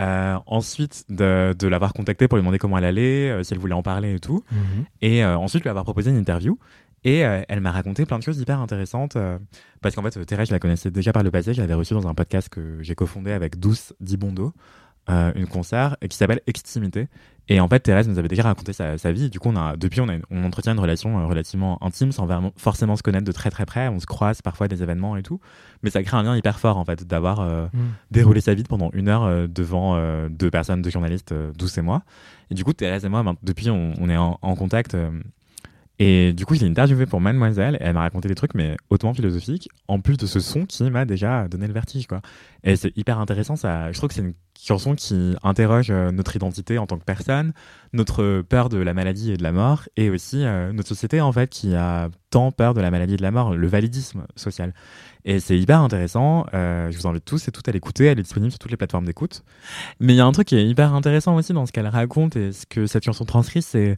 Euh, Ensuite, de, de l'avoir contactée pour lui demander comment elle allait, euh, si elle voulait en parler et tout. Mhm. Et euh, ensuite, lui avoir proposé une interview. Et euh, elle m'a raconté plein de choses hyper intéressantes. euh, parce qu'en fait, Thérèse, je la connaissais déjà par le passé. Je l'avais reçue dans un podcast que j'ai cofondé avec Douce Dibondo, euh, une concert qui s'appelle Extimité. Et en fait, Thérèse nous avait déjà raconté sa, sa vie. Du coup, on a, depuis, on, a, on entretient une relation euh, relativement intime sans vraiment, forcément se connaître de très très près. On se croise parfois à des événements et tout. Mais ça crée un lien hyper fort, en fait, d'avoir euh, Mhm. déroulé sa vie pendant une heure devant deux personnes, deux journalistes, Douce et moi. Et du coup, Thérèse et moi, ben, depuis, on, on est en, en contact. Et du coup, je l'ai interviewée pour Mademoiselle et elle m'a raconté des trucs, mais hautement philosophiques, en plus de ce son qui m'a déjà donné le vertige, quoi. Et c'est hyper intéressant, ça. Je trouve que c'est une chanson qui interroge euh, notre identité en tant que personne, notre peur de la maladie et de la mort, et aussi euh, notre société, en fait, qui a tant peur de la maladie et de la mort, le validisme social. Et c'est hyper intéressant. euh, je vous invite tous et toutes à l'écouter. Elle est disponible sur toutes les plateformes d'écoute. Mais il y a un truc qui est hyper intéressant aussi dans ce qu'elle raconte et ce que cette chanson transcrit, c'est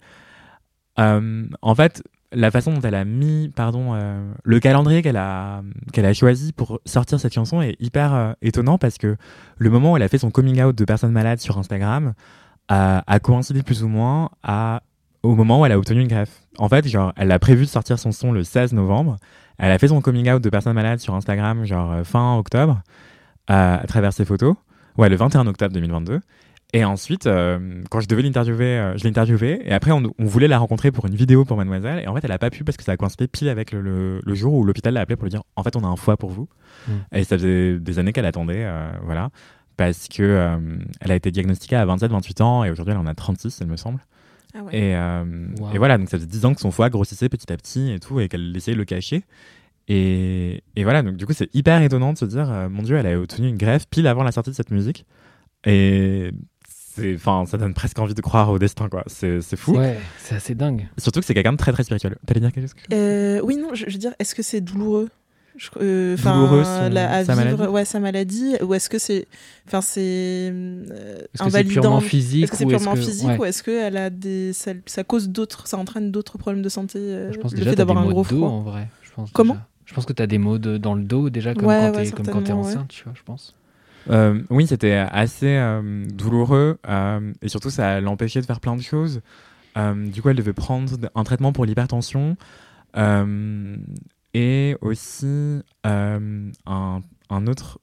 en fait la façon dont elle a mis, pardon, euh, le calendrier qu'elle a qu'elle a choisi pour sortir cette chanson est hyper euh, étonnant parce que le moment où elle a fait son coming out de personne malade sur Instagram a, coïncidé plus ou moins au moment où elle a obtenu une greffe. En fait, genre, elle a prévu de sortir son son le 16 novembre. Elle a fait son coming out de personne malade sur Instagram, genre euh, fin octobre, euh, à travers ses photos. Ouais, le 21 octobre 2022. Et ensuite, euh, quand je devais l'interviewer, euh, je l'ai interviewée. Et après, on, on voulait la rencontrer pour une vidéo pour Mademoiselle. Et en fait, elle a pas pu parce que ça a coïncidé pile avec le, le- le jour où l'hôpital l'a appelé pour lui dire En fait, on a un foie pour vous. Mm. Et ça faisait des années qu'elle attendait. euh, voilà. Parce que euh, elle a été diagnostiquée à 27-28 ans. Et aujourd'hui, elle en a 36, il me semble. Ah ouais. Et, euh, Wow. et voilà, donc ça faisait 10 ans que son foie grossissait petit à petit et tout, et qu'elle essayait de le cacher. Et, et voilà, donc du coup, c'est hyper étonnant de se dire, euh, mon Dieu, elle a obtenu une greffe pile avant la sortie de cette musique. Et enfin, ça donne presque envie de croire au destin, quoi. C'est, c'est fou. Ouais, c'est assez dingue. Surtout que c'est quelqu'un de très très spirituel. T'allais dire quelque chose que- Euh, oui, non, je, je veux dire, est-ce que c'est douloureux? Je- euh, enfin, Douloureux, son- la- à sa vivre, maladie? ouais, sa maladie, ou est-ce que c'est, enfin, c'est euh, Est-ce que c'est invalidant purement physique Est-ce que c'est ou est-ce purement que- physique ouais. ou est-ce que elle a des, ça, ça cause d'autres, ça entraîne d'autres problèmes de santé euh, Je pense le déjà fait d'avoir un maux gros froid? en vrai. Je pense Comment? déjà. Je pense que tu as des maux de- dans le dos déjà comme Ouais, quand ouais, t'es comme quand t'es certainement, ouais. enceinte, tu vois, je pense. Euh, oui, c'était assez euh, douloureux euh, et surtout ça l'empêchait de faire plein de choses. Euh, du coup, elle devait prendre un traitement pour l'hypertension euh, et aussi euh, un, un autre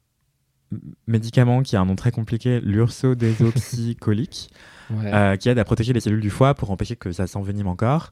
médicament qui a un nom très compliqué, l'ursodésoxycholique, Ouais. euh, qui aide à protéger les cellules du foie pour empêcher que ça s'envenime encore.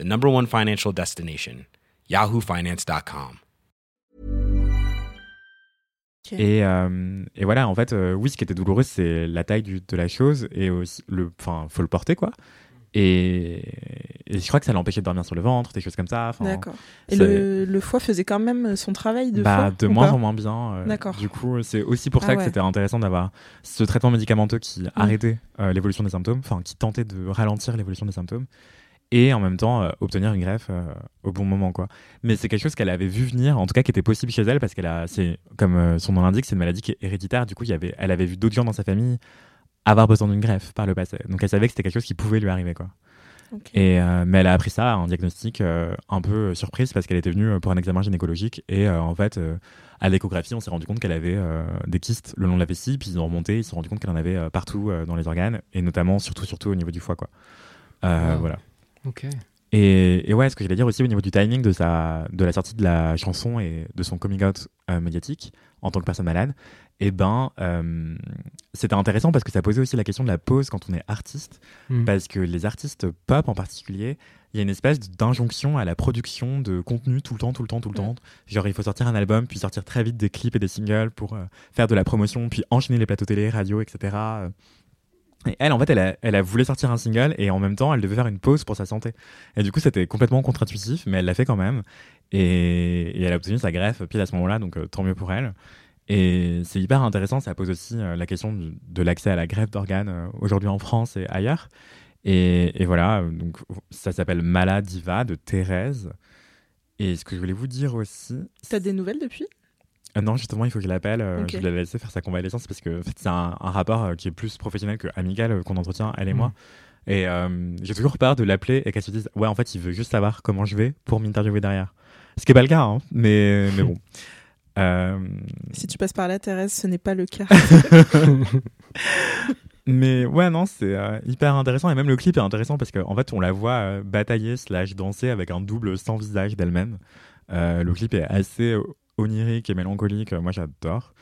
the number one financial destination, yahoofinance.com. Et, euh, et voilà, en fait, euh, oui, ce qui était douloureux, c'est la taille du- de la chose et aussi le, enfin, faut le porter quoi. Et, et je crois que ça l'empêchait de dormir sur le ventre, des choses comme ça. D'accord. Et le, le foie faisait quand même son travail de bah, foie de moins en moins bien. euh, D'accord. Du coup, c'est aussi pour Ah ça que ouais. c'était intéressant d'avoir ce traitement médicamenteux qui arrêtait euh, l'évolution des symptômes, enfin qui tentait de ralentir l'évolution des symptômes, et en même temps euh, obtenir une greffe euh, au bon moment, quoi. Mais c'est quelque chose qu'elle avait vu venir, en tout cas qui était possible chez elle, parce qu'elle a, c'est comme euh, son nom l'indique, c'est une maladie qui est héréditaire. Du coup, il y avait, elle avait vu d'autres gens dans sa famille avoir besoin d'une greffe par le passé, donc elle savait que c'était quelque chose qui pouvait lui arriver, quoi. Et, mais elle a appris ça, un diagnostic un peu surprise parce qu'elle était venue pour un examen gynécologique et en fait, à l'échographie, on s'est rendu compte qu'elle avait des kystes le long de la vessie, puis ils ont remonté, ils se sont rendu compte qu'elle en avait partout dans les organes et notamment, surtout, surtout au niveau du foie, quoi. Wow. Voilà. Ok. Et, et ouais, ce que j'allais dire aussi au niveau du timing de, sa, de la sortie de la chanson et de son coming out euh, médiatique en tant que personne malade, eh ben, euh, c'était intéressant parce que ça posait aussi la question de la pause quand on est artiste Mm. parce que les artistes pop en particulier, il y a une espèce d'injonction à la production de contenu tout le temps, tout le temps, tout le temps. Genre, il faut sortir un album, puis sortir très vite des clips et des singles pour euh, faire de la promotion, puis enchaîner les plateaux télé, radio, etc. Et elle, en fait, elle a, voulu sortir un single et en même temps, elle devait faire une pause pour sa santé. Et du coup, c'était complètement contre-intuitif, mais elle l'a fait quand même. Et, elle a obtenu sa greffe pile à ce moment-là, donc euh, tant mieux pour elle. Et c'est hyper intéressant, ça pose aussi euh, la question de l'accès à la greffe d'organes euh, aujourd'hui en France et ailleurs. Et, voilà, donc ça s'appelle Maladiva de Thérèse. Et ce que je voulais vous dire aussi. T'as des nouvelles depuis? Euh, non, justement, il faut que je l'appelle. euh, Ok. Je vais la laisser faire sa convalescence parce que en fait, c'est un, un rapport euh, qui est plus professionnel que amical euh, qu'on entretient, elle et moi. Et euh, j'ai toujours peur de l'appeler et qu'elle se dise Ouais, en fait, il veut juste savoir comment je vais pour m'interviewer derrière. Ce qui n'est pas le cas, hein, mais, mais bon. Euh, Si tu passes par là, Thérèse, ce n'est pas le cas. Mais ouais, non, c'est euh, hyper intéressant. Et même le clip est intéressant parce qu'en fait, on la voit euh, batailler slash danser avec un double sans visage d'elle-même. Euh, le clip est assez euh, onirique et mélancolique. Moi, j'adore.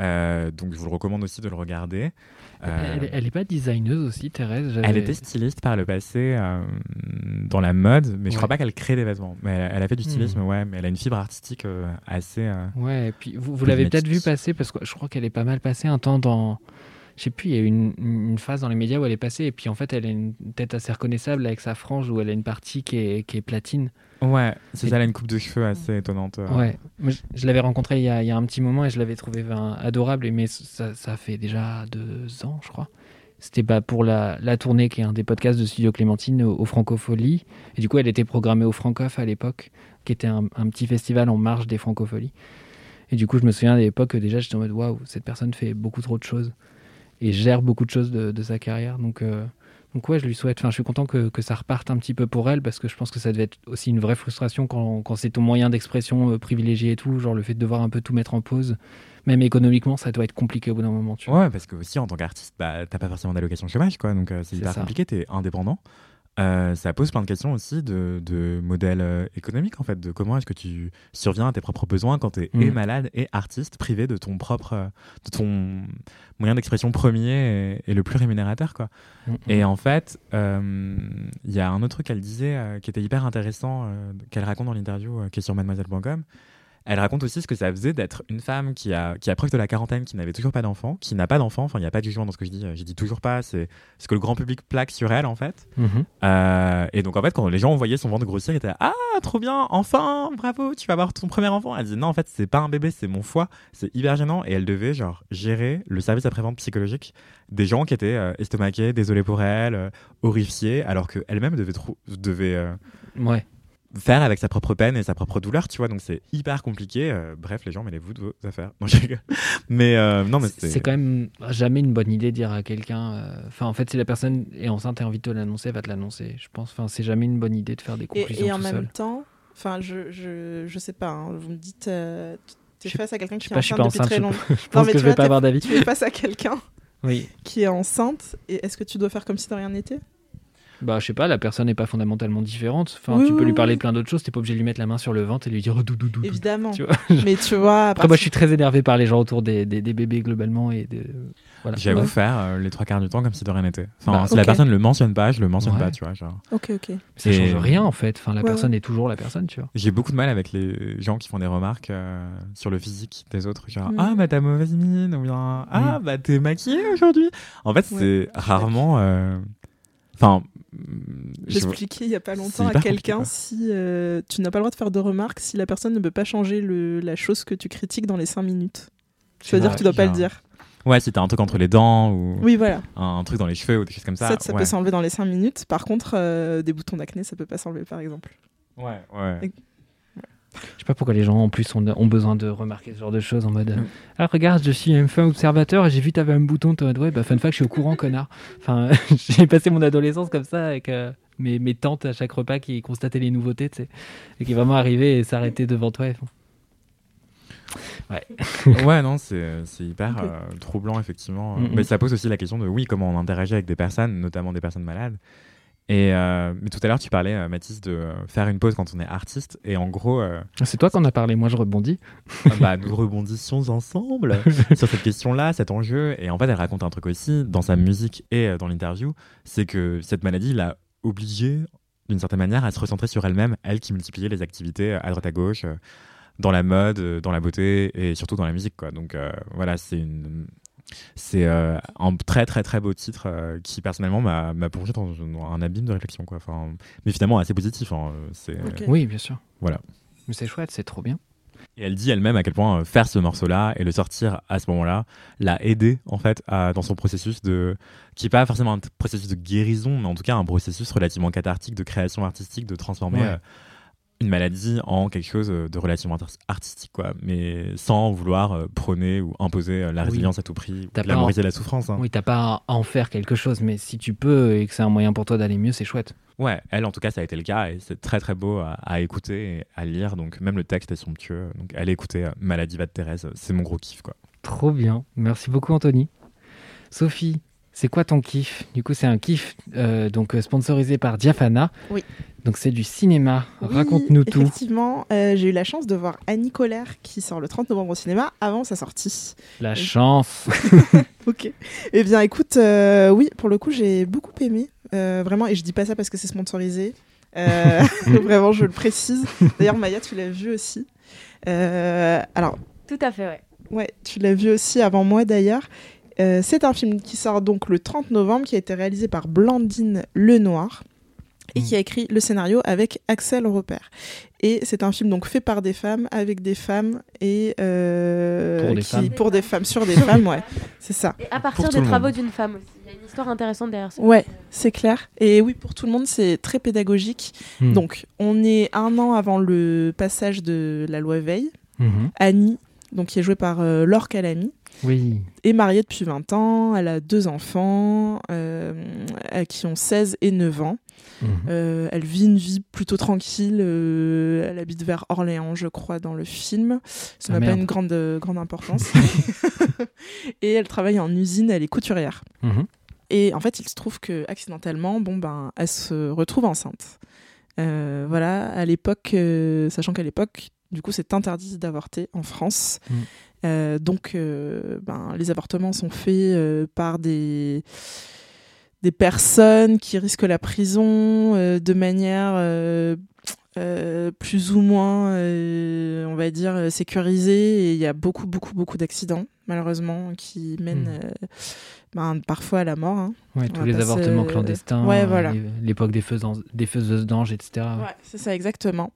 Euh, donc, je vous le recommande aussi de le regarder. Euh, Elle, elle est pas designeuse aussi, Thérèse elle était styliste par le passé euh, dans la mode, mais je Ouais. crois pas qu'elle crée des vêtements. Mais elle, elle a fait du stylisme, Hmm. ouais, mais elle a une fibre artistique euh, assez. euh, Ouais, et puis vous, vous l'avez peut-être vu passer parce que je crois qu'elle est pas mal passée un temps dans. Je sais plus, il y a eu une, une phase dans les médias où elle est passée et puis en fait elle a une tête assez reconnaissable avec sa frange où elle a une partie qui est, qui est platine. Ouais, c'est ça, elle a une coupe de cheveux assez étonnante. euh. Ouais, Moi, je, je l'avais rencontrée il y, a, il y a un petit moment et je l'avais trouvée ben, adorable, et- mais ça, ça fait déjà deux ans, je crois. C'était bah, pour la, la tournée qui est un des podcasts de Studio Clémentine au, au Francofolie. Et du coup, elle était programmée au Francof à l'époque, qui était un, un petit festival en marge des Francopholies. Et du coup, je me souviens à l'époque, euh, déjà, j'étais en mode waouh, cette personne fait beaucoup trop de choses et gère beaucoup de choses de, de sa carrière. Donc, euh, donc ouais, je lui souhaite. Enfin, je suis content que, que ça reparte un petit peu pour elle parce que je pense que ça devait être aussi une vraie frustration quand, quand c'est ton moyen d'expression euh, privilégié et tout. Genre le fait de devoir un peu tout mettre en pause. Même économiquement, ça doit être compliqué au bout d'un moment. Tu vois. Ouais, parce que aussi en tant qu'artiste, bah, t'as pas forcément d'allocation chômage, quoi. Donc euh, c'est C'est hyper ça. compliqué, t'es indépendant. Euh, ça pose plein de questions aussi de, de modèle euh, économique, en fait, de comment est-ce que tu surviens à tes propres besoins quand t'es et Mm. malade et artiste, privé de ton propre, euh, de ton moyen d'expression premier et, et le plus rémunérateur, quoi. Mm, Et mm. en fait, euh, il y a un autre truc qu'elle disait euh, qui était hyper intéressant, qu'elle raconte dans l'interview qui est sur mademoiselle.com. Elle raconte aussi ce que ça faisait d'être une femme qui, a, qui de la quarantaine, qui n'avait toujours pas d'enfant, qui n'a pas d'enfant. Enfin, il n'y a pas de jugement dans ce que je dis. J'ai dit toujours pas. C'est ce que le grand public plaque sur elle, en fait. Mhm. Euh, et donc, en fait, quand les gens voyaient son ventre grossir, ils étaient Ah, trop bien, enfin, bravo, tu vas avoir ton premier enfant. Elle dit Non, en fait, c'est pas un bébé, c'est mon foie. C'est hyper gênant. Et elle devait, genre, gérer le service après-vente psychologique des gens qui étaient euh, estomaqués, désolés pour elle, euh, horrifiés, alors qu'elle-même devait, devait Ouais. Faire avec sa propre peine et sa propre douleur, tu vois. Donc, c'est hyper compliqué. Euh, bref, les gens, mêlez-vous de vos affaires. Non. Mais, euh, non, mais C'est quand même jamais une bonne idée de dire à quelqu'un. euh, Enfin, en fait, si la personne est enceinte et a envie de te l'annoncer, elle va te l'annoncer. Je pense. Enfin, c'est jamais une bonne idée de faire des Et, conclusions et en tout même seul. temps, enfin, je, je, je sais pas, hein, vous me dites, euh, tu es face à quelqu'un qui est enceinte depuis enceinte. très Je, longtemps. je pense mais que tu je vais pas avoir d'avis. Tu es face à quelqu'un Oui. qui est enceinte, et est-ce que tu dois faire comme si de rien n'était? Bah, je sais pas, la personne n'est pas fondamentalement différente. Enfin, Oui, tu peux oui, lui parler oui. plein d'autres choses. T'es pas obligé de lui mettre la main sur le ventre et lui dire oh, doudou doudou. Évidemment. Tu vois Mais tu vois, Après, moi, je suis très énervé par les gens autour des, des, des bébés globalement et de. Voilà. J'avoue Ouais. faire euh, les trois quarts du temps comme si de rien n'était. Enfin, Bah, si la personne le mentionne pas, je le mentionne Ouais. pas, tu vois. Genre. Ok, ok. Ça change Et- rien en fait. Enfin, la Ouais, personne est toujours la personne, tu vois. J'ai beaucoup de mal avec les gens qui font des remarques euh, sur le physique des autres, genre Mm. ah bah t'as mauvaise mine ou bien ah bah t'es maquillée aujourd'hui. En fait Ouais, c'est rarement, euh, enfin, mm, J'expliquais il y a pas longtemps à quelqu'un si euh, tu n'as pas le droit de faire de remarques si la personne ne peut pas changer le, la chose que tu critiques dans les 5 minutes. C'est C'est-à-dire vrai, que tu dois pas le dire. ouais si t'as un truc entre les dents ou Oui, voilà. un truc dans les cheveux ou des choses comme ça. ça, ça ouais. peut s'enlever dans les 5 minutes. Par contre, euh, des boutons d'acné, ça peut pas s'enlever, par exemple. ouais, ouais. Et- Je sais pas pourquoi les gens en plus ont, ont besoin de remarquer ce genre de choses en mode Mm. Ah, regarde, je suis un fin observateur et j'ai vu t'avais un bouton. T'es en mode ouais, bah fun fact, je suis au courant, connard. Enfin, j'ai passé mon adolescence comme ça avec euh, mes, mes tantes à chaque repas qui constataient les nouveautés, tu sais, et qui vraiment arrivaient et s'arrêtaient devant toi. et font, ouais, non, c'est hyper euh, troublant, effectivement. Mm, mm. Mais ça pose aussi la question de, oui, comment on interagit avec des personnes, notamment des personnes malades. Et euh, mais tout à l'heure, tu parlais, euh, Mathis, de euh, faire une pause quand on est artiste. Et en gros, euh, Ah, C'est toi qu'on a parlé, moi je rebondis. bah, nous rebondissions ensemble sur cette question-là, cet enjeu. Et en fait, elle raconte un truc aussi dans sa musique et dans l'interview, c'est que cette maladie l'a obligée, d'une certaine manière, à se recentrer sur elle-même, elle qui multipliait les activités à droite à gauche, dans la mode, dans la beauté et surtout dans la musique. Quoi. Donc euh, voilà, c'est une... C'est euh, un très très très beau titre euh, qui personnellement m'a m'a plongé dans, dans un abîme de réflexion. Quoi. Enfin, mais finalement assez positif. hein. Oui, bien sûr. Voilà. Mais c'est chouette, c'est trop bien. Et elle dit elle-même à quel point euh, faire ce morceau-là et le sortir à ce moment-là l'a aidé en fait à- dans son processus de qui est pas forcément un processus de guérison, mais en tout cas un processus relativement cathartique de création artistique, de transformer Ouais. Une maladie en quelque chose euh, de relativement art- artistique, quoi, mais sans vouloir euh, prôner ou imposer euh, la Oui. résilience à tout prix, ou pas glamoriser la souffrance. hein. Oui, t'as pas à en faire quelque chose, mais si tu peux et que c'est un moyen pour toi d'aller mieux, c'est chouette. Ouais, elle en tout cas ça a été le cas et c'est très très beau à, à écouter et à lire, donc même le texte est somptueux. Donc allez écouter Maladie va de Thérèse, c'est mon gros kiff quoi. Trop bien. Merci beaucoup, Anthony. Sophie, c'est quoi ton kiff? Du coup, c'est un kiff euh, donc euh, sponsorisé par Diafana. Oui. Donc c'est du cinéma. Oui, Raconte-nous tout. Effectivement, euh, j'ai eu la chance de voir Annie Colère qui sort le 30 novembre au cinéma avant sa sortie. La chance. Ok. Eh bien, écoute, euh, oui, pour le coup, j'ai beaucoup aimé. euh, vraiment, et je dis pas ça parce que c'est sponsorisé. Euh, vraiment, je le précise. D'ailleurs, Maya, tu l'as vu aussi. Euh, alors, Tout à fait, ouais. ouais, tu l'as vu aussi avant moi d'ailleurs. Euh, c'est un film qui sort donc le 30 novembre, qui a été réalisé par Blandine Lenoir et qui a écrit le scénario avec Axel Repère. Et c'est un film donc fait par des femmes, avec des femmes et euh, Pour des qui- femmes. pour des femmes, sur des femmes, ouais, c'est ça. Et à partir des travaux d'une femme aussi. Il y a une histoire intéressante derrière ça. Ouais, c'est clair. Et oui, pour tout le monde, c'est très pédagogique. Hmm. Donc, on est un an avant le passage de la loi Veil. Mhm. Annie donc qui est jouée par euh, Laure Calamy, Oui. est mariée depuis 20 ans. Elle a deux enfants euh, qui ont 16 et 9 ans. Mhm. Euh, elle vit une vie plutôt tranquille. euh, elle habite vers Orléans, je crois, dans le film. Ça Ah, n'a pas une grande, euh, grande importance. et elle travaille en usine, elle est couturière. Mhm. Et en fait, il se trouve que accidentellement, bon ben, elle se retrouve enceinte. Voilà, à l'époque, sachant qu'à l'époque, du coup, c'est interdit d'avorter en France. Mm. Euh, donc, euh, ben, les avortements sont faits euh, par des des personnes qui risquent la prison euh, de manière euh, euh, plus ou moins, on va dire, sécurisée. Et il y a beaucoup, beaucoup, beaucoup d'accidents, malheureusement, qui mènent Mm. Ben, parfois à la mort. hein. Ouais, tous les avortements clandestins, Ouais, voilà. les- l'époque des, des faiseuses d'anges, etc. ouais. C'est ça exactement.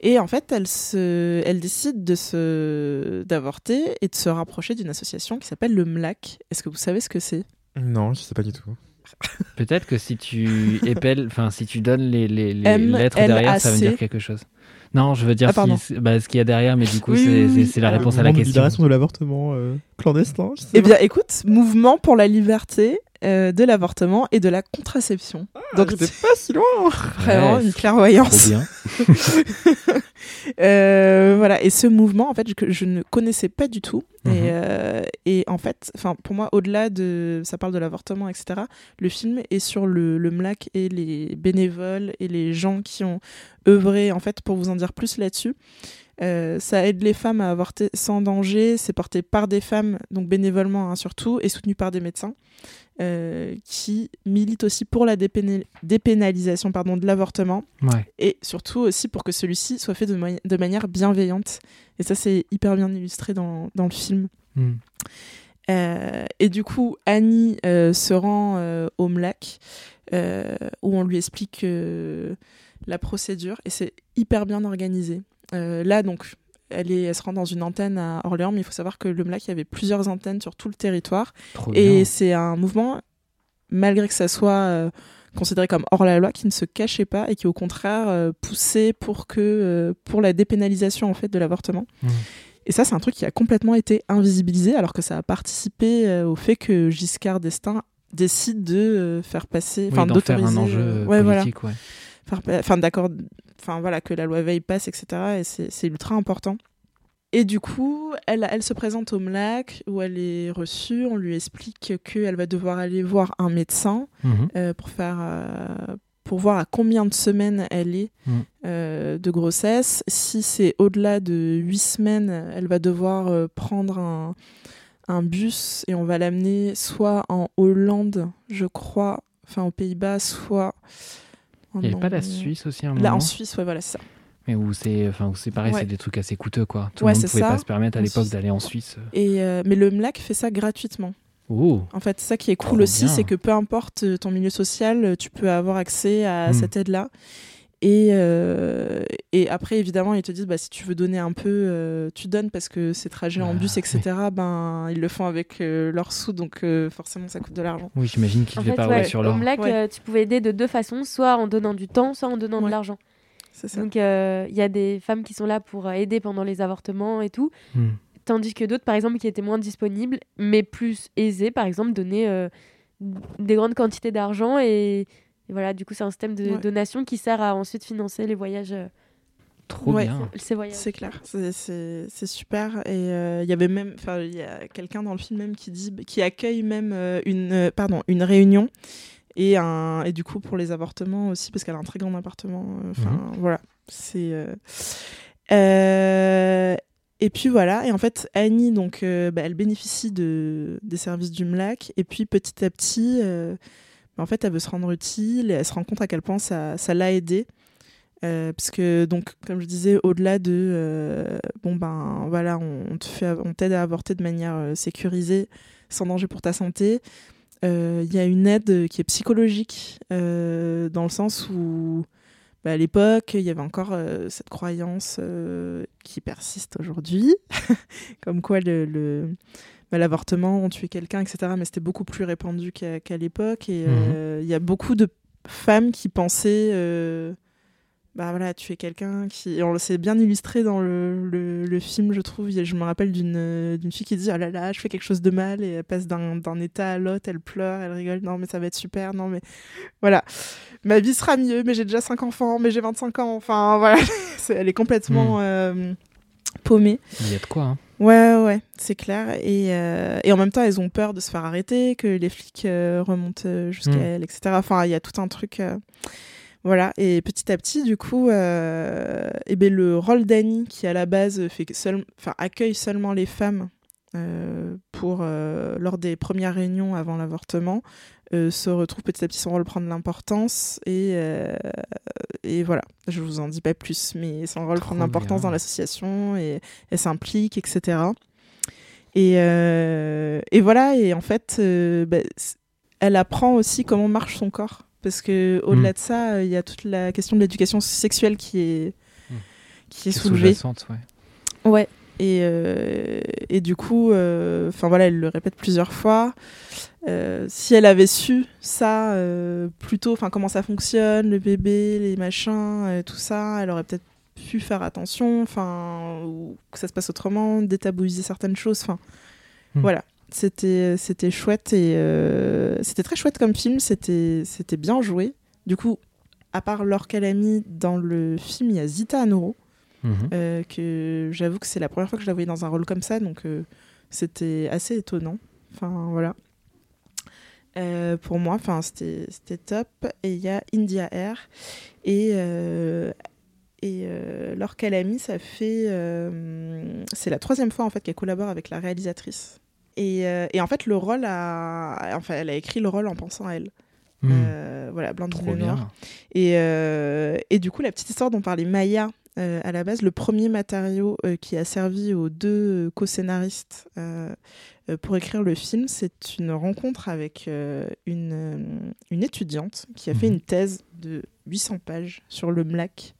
Et en fait, elle se, elle décide de se d'avorter et de se rapprocher d'une association qui s'appelle le MLAC. Est-ce que vous savez ce que c'est? Non, je sais pas du tout. Peut-être que si tu épelles, enfin si tu donnes les, les, les lettres derrière, ça veut dire quelque chose. Non, je veux dire Ah, si- bah, ce qu'il y a derrière, mais du coup Oui, c'est la Euh, réponse à la question. libération de l'avortement euh, clandestin. je sais Eh bien, écoute, mouvement pour la liberté euh, de l'avortement et de la contraception. Donc, j'étais c'est pas si loin. vraiment Ouais, une Trop clairvoyance. bien. Euh, voilà, et ce mouvement, en fait, que je ne connaissais pas du tout. Mhm. Et, euh, et en fait, enfin, pour moi, au-delà de, ça parle de l'avortement, etc. Le film est sur le, le MLAC et les bénévoles et les gens qui ont œuvré, en fait, pour vous en dire plus là-dessus. Euh, ça aide les femmes à avorter sans danger. C'est porté par des femmes, donc bénévolement hein, surtout, et soutenu par des médecins euh, qui militent aussi pour la dépénalisation pardon, de l'avortement Ouais. et surtout aussi pour que celui-ci soit fait de, manière bienveillante. Et ça, c'est hyper bien illustré dans, dans le film. Hmm. Euh, et du coup, Annie se rend au MLAC où on lui explique la procédure et c'est hyper bien organisé. Euh, là, donc, elle, est, elle se rend dans une antenne à Orléans, mais il faut savoir que le MLAC, il y avait plusieurs antennes sur tout le territoire. Trop Et c'est un mouvement, malgré que ça soit euh, considéré comme hors la loi, qui ne se cachait pas et qui au contraire euh, poussait pour que euh, pour la dépénalisation en fait de l'avortement. Mhm. Et ça, c'est un truc qui a complètement été invisibilisé, alors que ça a participé au fait que Giscard d'Estaing décide de faire passer, Oui, enfin faire d'autoriser, un enjeu ouais, voilà, politique, ouais. Pa- enfin d'accord, enfin voilà que la loi Veil passe, etc. Et c'est ultra important. Et du coup, elle, elle se présente au MLAC où elle est reçue. On lui explique qu'elle va devoir aller voir un médecin Mhm. euh, pour faire euh, pour voir à combien de semaines elle est Mhm. euh, de grossesse. Si c'est au-delà de huit semaines, elle va devoir euh, prendre un, un bus et on va l'amener soit en Hollande, je crois, enfin aux Pays-Bas, soit Il n'y avait pas la Suisse aussi à un Là, moment en Suisse, ouais, voilà, c'est ça. Mais où c'est enfin, où c'est pareil, Ouais. c'est des trucs assez coûteux quoi. Tout Ouais, le monde c'est pouvait ça. pas se permettre à l'époque d'aller en Suisse. Et, euh, mais le MLAC fait ça gratuitement. Oh, En fait, ça qui est cool aussi, c'est que peu importe euh, ton milieu social, euh, tu peux avoir accès à Mm. cette aide-là. Et, euh, et après, évidemment, ils te disent, bah, si tu veux donner un peu, euh, tu donnes parce que ces trajets en Ah, bus, etc., ben, ils le font avec euh, leurs sous, donc euh, forcément, ça coûte de l'argent. oui, j'imagine qu'il En devait fait, pas ouais, sur l'or. au MLAC, Ouais. euh, tu pouvais aider de deux façons, soit en donnant du temps, soit en donnant Ouais. de l'argent. C'est ça. Donc euh, il y a des femmes qui sont là pour aider pendant les avortements et tout, Hmm. tandis que d'autres, par exemple, qui étaient moins disponibles, mais plus aisées, par exemple, donner euh, des grandes quantités d'argent et, et voilà, du coup, c'est un système de Ouais. donation qui sert à ensuite financer les voyages, euh, Trop Ouais. bien. C'est clair, c'est- super. Et euh, il y avait même, enfin, il y a quelqu'un dans le film même qui dit, qui accueille même euh, une, euh, pardon, une réunion et un, et du coup pour les avortements aussi parce qu'elle a un très grand appartement. euh, Enfin, voilà, c'est. euh, euh, et puis voilà, et en fait Annie donc, euh, bah, elle bénéficie de des services du MLAC et puis petit à petit. euh, bah, en fait, elle veut se rendre utile et elle se rend compte à quel point ça ça l'a aidée. Euh, parce que donc comme je disais au-delà de euh, bon ben voilà on, on te fait on t'aide à avorter de manière euh, sécurisée sans danger pour ta santé euh, il y a une aide qui est psychologique dans le sens où bah, à l'époque il y avait encore cette croyance qui persiste aujourd'hui comme quoi le, le- bah, l'avortement on tuait quelqu'un etc mais c'était beaucoup plus répandu qu'à qu'à l'époque et euh, il y a beaucoup de femmes qui pensaient bah voilà, tu es quelqu'un qui. et on c'est bien illustré dans le, le, le film, je trouve. Je me rappelle d'une euh, d'une fille qui dit Oh là là, je fais quelque chose de mal, et elle passe d'un d'un état à l'autre, elle pleure, elle rigole, non, mais ça va être super, non, mais. Voilà. Ma vie sera mieux, mais j'ai déjà 5 enfants, mais j'ai 25 ans, enfin, voilà. C'est- elle est complètement euh, paumée. Il y a de quoi, hein. Ouais, ouais, c'est clair. Et, euh, et en même temps, elles ont peur de se faire arrêter, que les flics euh, remontent jusqu'à Mm. elles, etc. Enfin, il y a tout un truc. Voilà. Et petit à petit, du coup, euh, eh ben, le rôle d'Annie, qui à la base fait que seul... enfin, accueille seulement les femmes euh, pour, euh, lors des premières réunions avant l'avortement, se retrouve petit à petit son rôle prend de l'importance. Et, et voilà, je vous en dis pas plus, mais son rôle Trop prend de l'importance dans l'association et elle s'implique, etc. Et, et voilà, et en fait, bah, c- elle apprend aussi comment marche son corps. Parce que au-delà Mm. de ça, euh, il y a toute la question de l'éducation sexuelle qui est, Mm. qui est soulevée. ouais. Ouais. Et, euh, et du coup, euh, enfin voilà, elle le répète plusieurs fois. Euh, si elle avait su ça euh, plus tôt, enfin comment ça fonctionne, le bébé, les machins, tout ça, elle aurait peut-être pu faire attention, enfin que ça se passe autrement, détabouiser certaines choses, enfin Hmm. voilà. C'était c'était chouette et euh, c'était très chouette comme film, c'était c'était bien joué. Du coup, à part Laure Calamy dans le film, il y a Zita Anoro. Mhm. Euh, que j'avoue que c'est la première fois que je la voyais dans un rôle comme ça, donc euh, c'était assez étonnant. Enfin, voilà. Euh, pour moi, enfin, c'était top. Et il y a India Air et et Laure Calamy, ça fait c'est la troisième fois en fait qu'elle collabore avec la réalisatrice. Et, euh, et en fait, le rôle a, enfin, elle a écrit le rôle en pensant à elle. Mm. Euh, voilà, Blandine Lenoir. Et, euh, et du coup, la petite histoire dont parlait Maya, à la base, le premier matériau qui a servi aux deux co-scénaristes pour écrire le film, c'est une rencontre avec une, une étudiante qui a fait Mhm. une thèse de 800 pages sur le MLAC,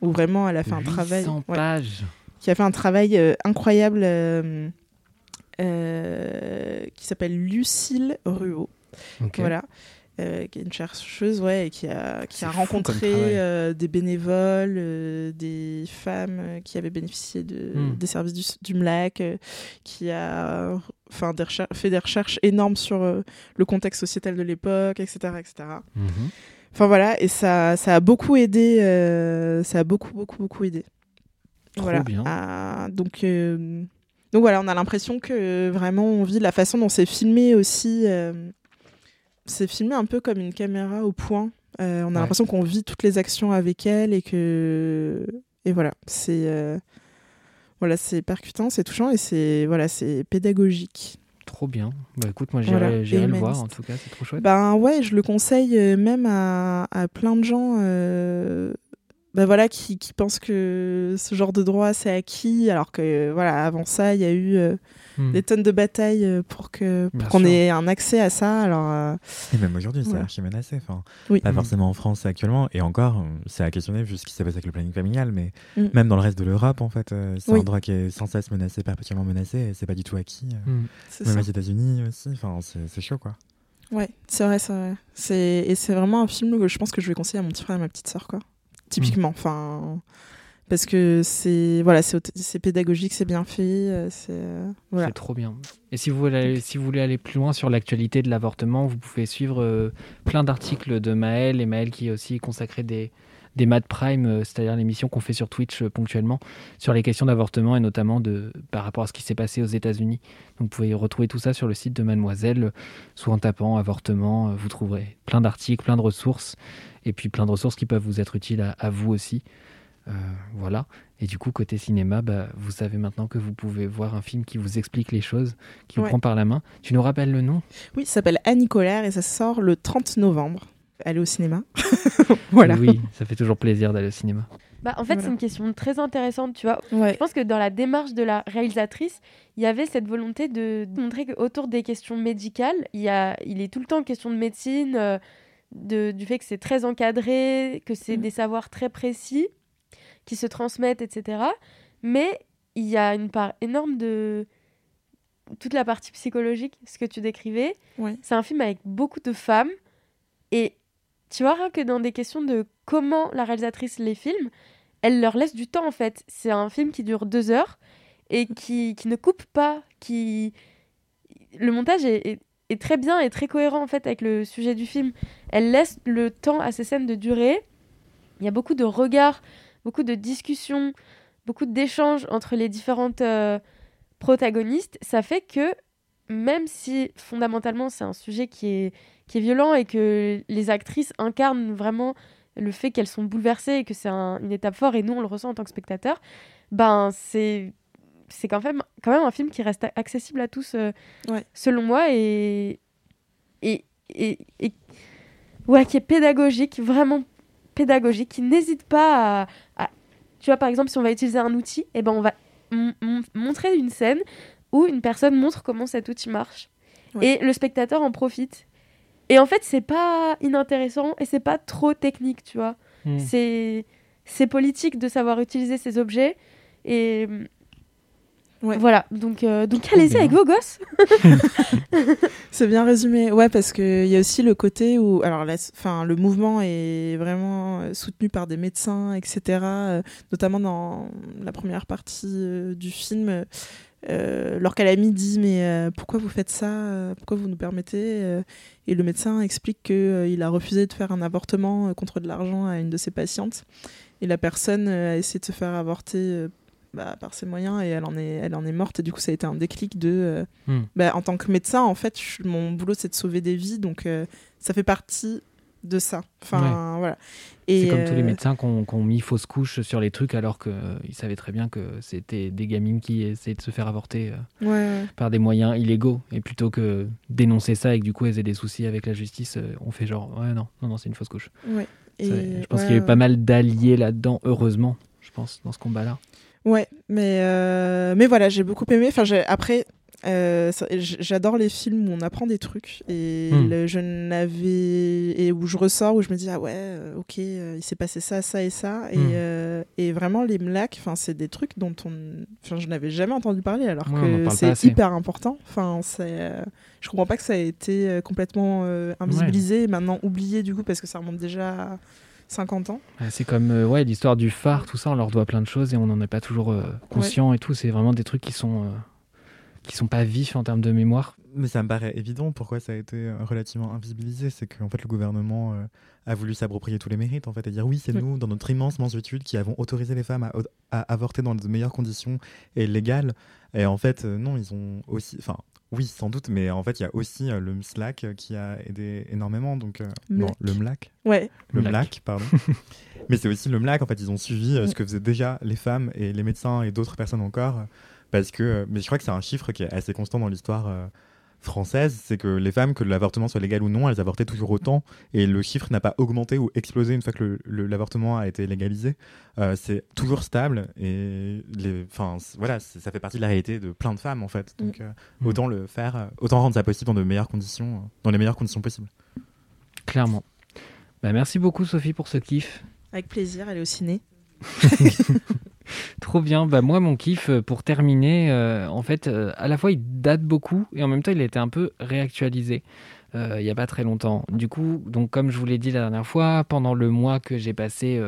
où vraiment elle a fait un travail. 800 ouais, pages. qui a fait un travail incroyable euh, qui s'appelle Lucille Ruot. Voilà. Euh, qui est une chercheuse ouais, et qui a, qui a rencontré euh, des bénévoles, euh, des femmes qui avaient bénéficié de, Hmm. des services du, du MLAC, qui a enfin, des fait des recherches énormes sur le contexte sociétal de l'époque, etc. etc. Mhm. Enfin voilà, et ça, ça a beaucoup aidé, ça a beaucoup, beaucoup, beaucoup aidé. Trop voilà. bien. Donc, donc voilà, on a l'impression que vraiment on vit la façon dont c'est filmé aussi. euh, c'est filmé un peu comme une caméra au point. Euh, on a Ouais. l'impression qu'on vit toutes les actions avec elle et que et voilà, c'est euh, voilà, c'est percutant, c'est touchant et c'est voilà, c'est pédagogique. Trop bien. Bah écoute, moi j'irai Voilà, le voir en tout cas, c'est trop chouette. Ben ouais, je le conseille euh, même à, à plein de gens euh, ben voilà, qui, qui pensent que ce genre de droit c'est acquis, alors que voilà, avant ça, il y a eu euh, Hmm. des tonnes de batailles euh, pour que pour qu'on ait un accès à ça. Alors euh, Et même aujourd'hui, c'est archi menacé. Enfin, oui, pas Mm. forcément en France actuellement. Et encore, c'est à questionner vu ce qui s'est passé avec le planning familial. Mais Mm. même dans le reste de l'Europe, en fait, euh, c'est Oui. un droit qui est sans cesse menacé, perpétuellement menacé. Et c'est pas du tout acquis. Même ça. aux États-Unis aussi. Enfin, c'est c'est chaud, quoi. Ouais, c'est vrai, c'est vrai. C'est et c'est vraiment un film que je pense que je vais conseiller à mon petit frère et à ma petite sœur quoi. Typiquement, enfin parce que c'est voilà, c'est pédagogique, c'est bien fait, euh, c'est euh, voilà. C'est trop bien. Et si vous, voulez aller, si vous voulez aller plus loin sur l'actualité de l'avortement, vous pouvez suivre euh, plein d'articles de Maël et Maël qui est aussi consacré des, des Mad Prime, c'est-à-dire l'émission qu'on fait sur Twitch ponctuellement sur les questions d'avortement et notamment de, par rapport à ce qui s'est passé aux États-Unis. Donc vous pouvez retrouver tout ça sur le site de Mademoiselle, soit en tapant avortement, vous trouverez plein d'articles, plein de ressources et puis plein de ressources qui peuvent vous être utiles à, à vous aussi. Euh, voilà. Et du coup, côté cinéma, bah, vous savez maintenant que vous pouvez voir un film qui vous explique les choses, qui vous Ouais. prend par la main. Tu nous rappelles le nom? Oui, ça s'appelle Annie Colère et ça sort le 30 novembre. Allez au cinéma. voilà. Oui, ça fait toujours plaisir d'aller au cinéma. Bah, en fait, Voilà. c'est une question très intéressante, tu vois. Ouais. Je pense que dans la démarche de la réalisatrice, il y avait cette volonté de montrer qu'autour des questions médicales, il, y a, il est tout le temps question de médecine, euh, de, du fait que c'est très encadré, que c'est Mm. des savoirs très précis qui se transmettent, etc. Mais il y a une part énorme de toute la partie psychologique, ce que tu décrivais. Ouais. C'est un film avec beaucoup de femmes et tu vois, rien que dans des questions de comment la réalisatrice les filme, elle leur laisse du temps en fait. C'est un film qui dure deux heures et qui, qui ne coupe pas, qui... Le montage est, est- très bien et très cohérent en fait avec le sujet du film. Elle laisse le temps à ces scènes de durer. Il y a beaucoup de regards, beaucoup de discussions, beaucoup d'échanges entre les différentes euh, protagonistes. Ça fait que même si fondamentalement c'est un sujet qui est, qui est violent et que les actrices incarnent vraiment le fait qu'elles sont bouleversées et que c'est un- une étape forte et nous on le ressent en tant que spectateur, ben c'est c'est quand même, quand même un film qui reste accessible à tous euh, Ouais. selon moi et, et, et, et- ouais, qui est pédagogique, vraiment pédagogique, qui n'hésite pas à, à- Tu vois, par exemple, si on va utiliser un outil, eh ben, on va montrer une scène où une personne montre comment cet outil marche. Ouais. Et le spectateur en profite. Et en fait, c'est pas inintéressant et c'est pas trop technique, tu vois. C'est c'est politique de savoir utiliser ces objets et Ouais. voilà. Donc euh, donc allez-y avec vos gosses. C'est bien résumé. Ouais, parce qu'il y a aussi le côté où, alors, la- enfin, le mouvement est vraiment euh, soutenu par des médecins, etc. euh, notamment dans la première partie euh, du film. Euh, L'Orcalami dit mais euh, pourquoi vous faites ça? Pourquoi vous nous permettez? Euh, Et le médecin explique qu'il a refusé de faire un avortement euh, contre de l'argent à une de ses patientes. Et la personne euh, a essayé de se faire avorter euh, bah, par ses moyens et elle en est, elle en est morte. Et du coup, ça a été un déclic de euh, Hmm. bah, en tant que médecin, en fait, je- mon boulot c'est de sauver des vies, donc euh, ça fait partie de ça. Enfin, voilà. C'est comme tous les euh, médecins qui ont, ont mis fausse couche sur les trucs alors qu'ils savaient très bien que c'était des gamines qui essayaient de se faire avorter Ouais, ouais. par des moyens illégaux. Et plutôt que dénoncer ça et que du coup elles aient des soucis avec la justice, on fait genre ouais non, non, non c'est une fausse couche. ouais. Ça, Et- je pense ouais, qu'il y a eu ouais. pas mal d'alliés là-dedans, heureusement, je pense, dans ce combat-là. Ouais, mais, euh, mais voilà, j'ai beaucoup aimé. Enfin, j'ai- après, euh, ça- j'adore les films où on apprend des trucs et Hmm. le- je n'avais et où je ressors où je me dis ah ouais, euh, ok, il s'est passé ça, ça et ça et, Hmm. euh, et vraiment les mlacs, c'est des trucs dont on, enfin je n'avais jamais entendu parler alors Ouais, que c'est hyper important. Enfin c'est, je comprends pas que ça ait été complètement invisibilisé et maintenant oublié du coup parce que ça remonte déjà à 50 ans. Ouais, C'est comme euh, ouais, l'histoire du phare, tout ça, on leur doit plein de choses et on n'en est pas toujours euh, conscient et tout. C'est vraiment des trucs qui sont, euh, qui sont pas vifs en termes de mémoire. Mais ça me paraît évident pourquoi ça a été relativement invisibilisé. C'est qu'en fait, le gouvernement euh, a voulu s'approprier tous les mérites en fait, et dire oui, c'est Oui. nous, dans notre immense mansuétude, qui avons autorisé les femmes à, à avorter dans de meilleures conditions et légales. Et en fait, euh, non, ils ont aussi. Enfin, oui, sans doute, mais en fait, il y a aussi euh, le MSLAC euh, qui a aidé énormément. Donc, euh, non, MLAC. le MLAC. Ouais, Le MLAC. MLAC, pardon. mais c'est aussi le MLAC, en fait, ils ont suivi euh, ce que faisaient déjà les femmes et les médecins et d'autres personnes encore. euh, Parce que, euh, mais je crois que c'est un chiffre qui est assez constant dans l'histoire euh, française, c'est que les femmes, que l'avortement soit légal ou non, elles avortaient toujours autant, et le chiffre n'a pas augmenté ou explosé une fois que l'avortement a été légalisé. Euh, c'est toujours stable, et les, voilà, ça fait partie de la réalité de plein de femmes en fait. Donc euh, Mm. autant le faire, euh, autant rendre ça possible dans de meilleures conditions, dans les meilleures conditions possibles. Clairement. Bah, merci beaucoup Sophie pour ce kiff. avec plaisir, aller au ciné. Trop bien. Bah, moi, mon kiff, euh, pour terminer, euh, en fait, euh, à la fois, il date beaucoup et en même temps, il a été un peu réactualisé il n'y a pas très longtemps. Du coup, donc, comme je vous l'ai dit la dernière fois, pendant le mois que j'ai passé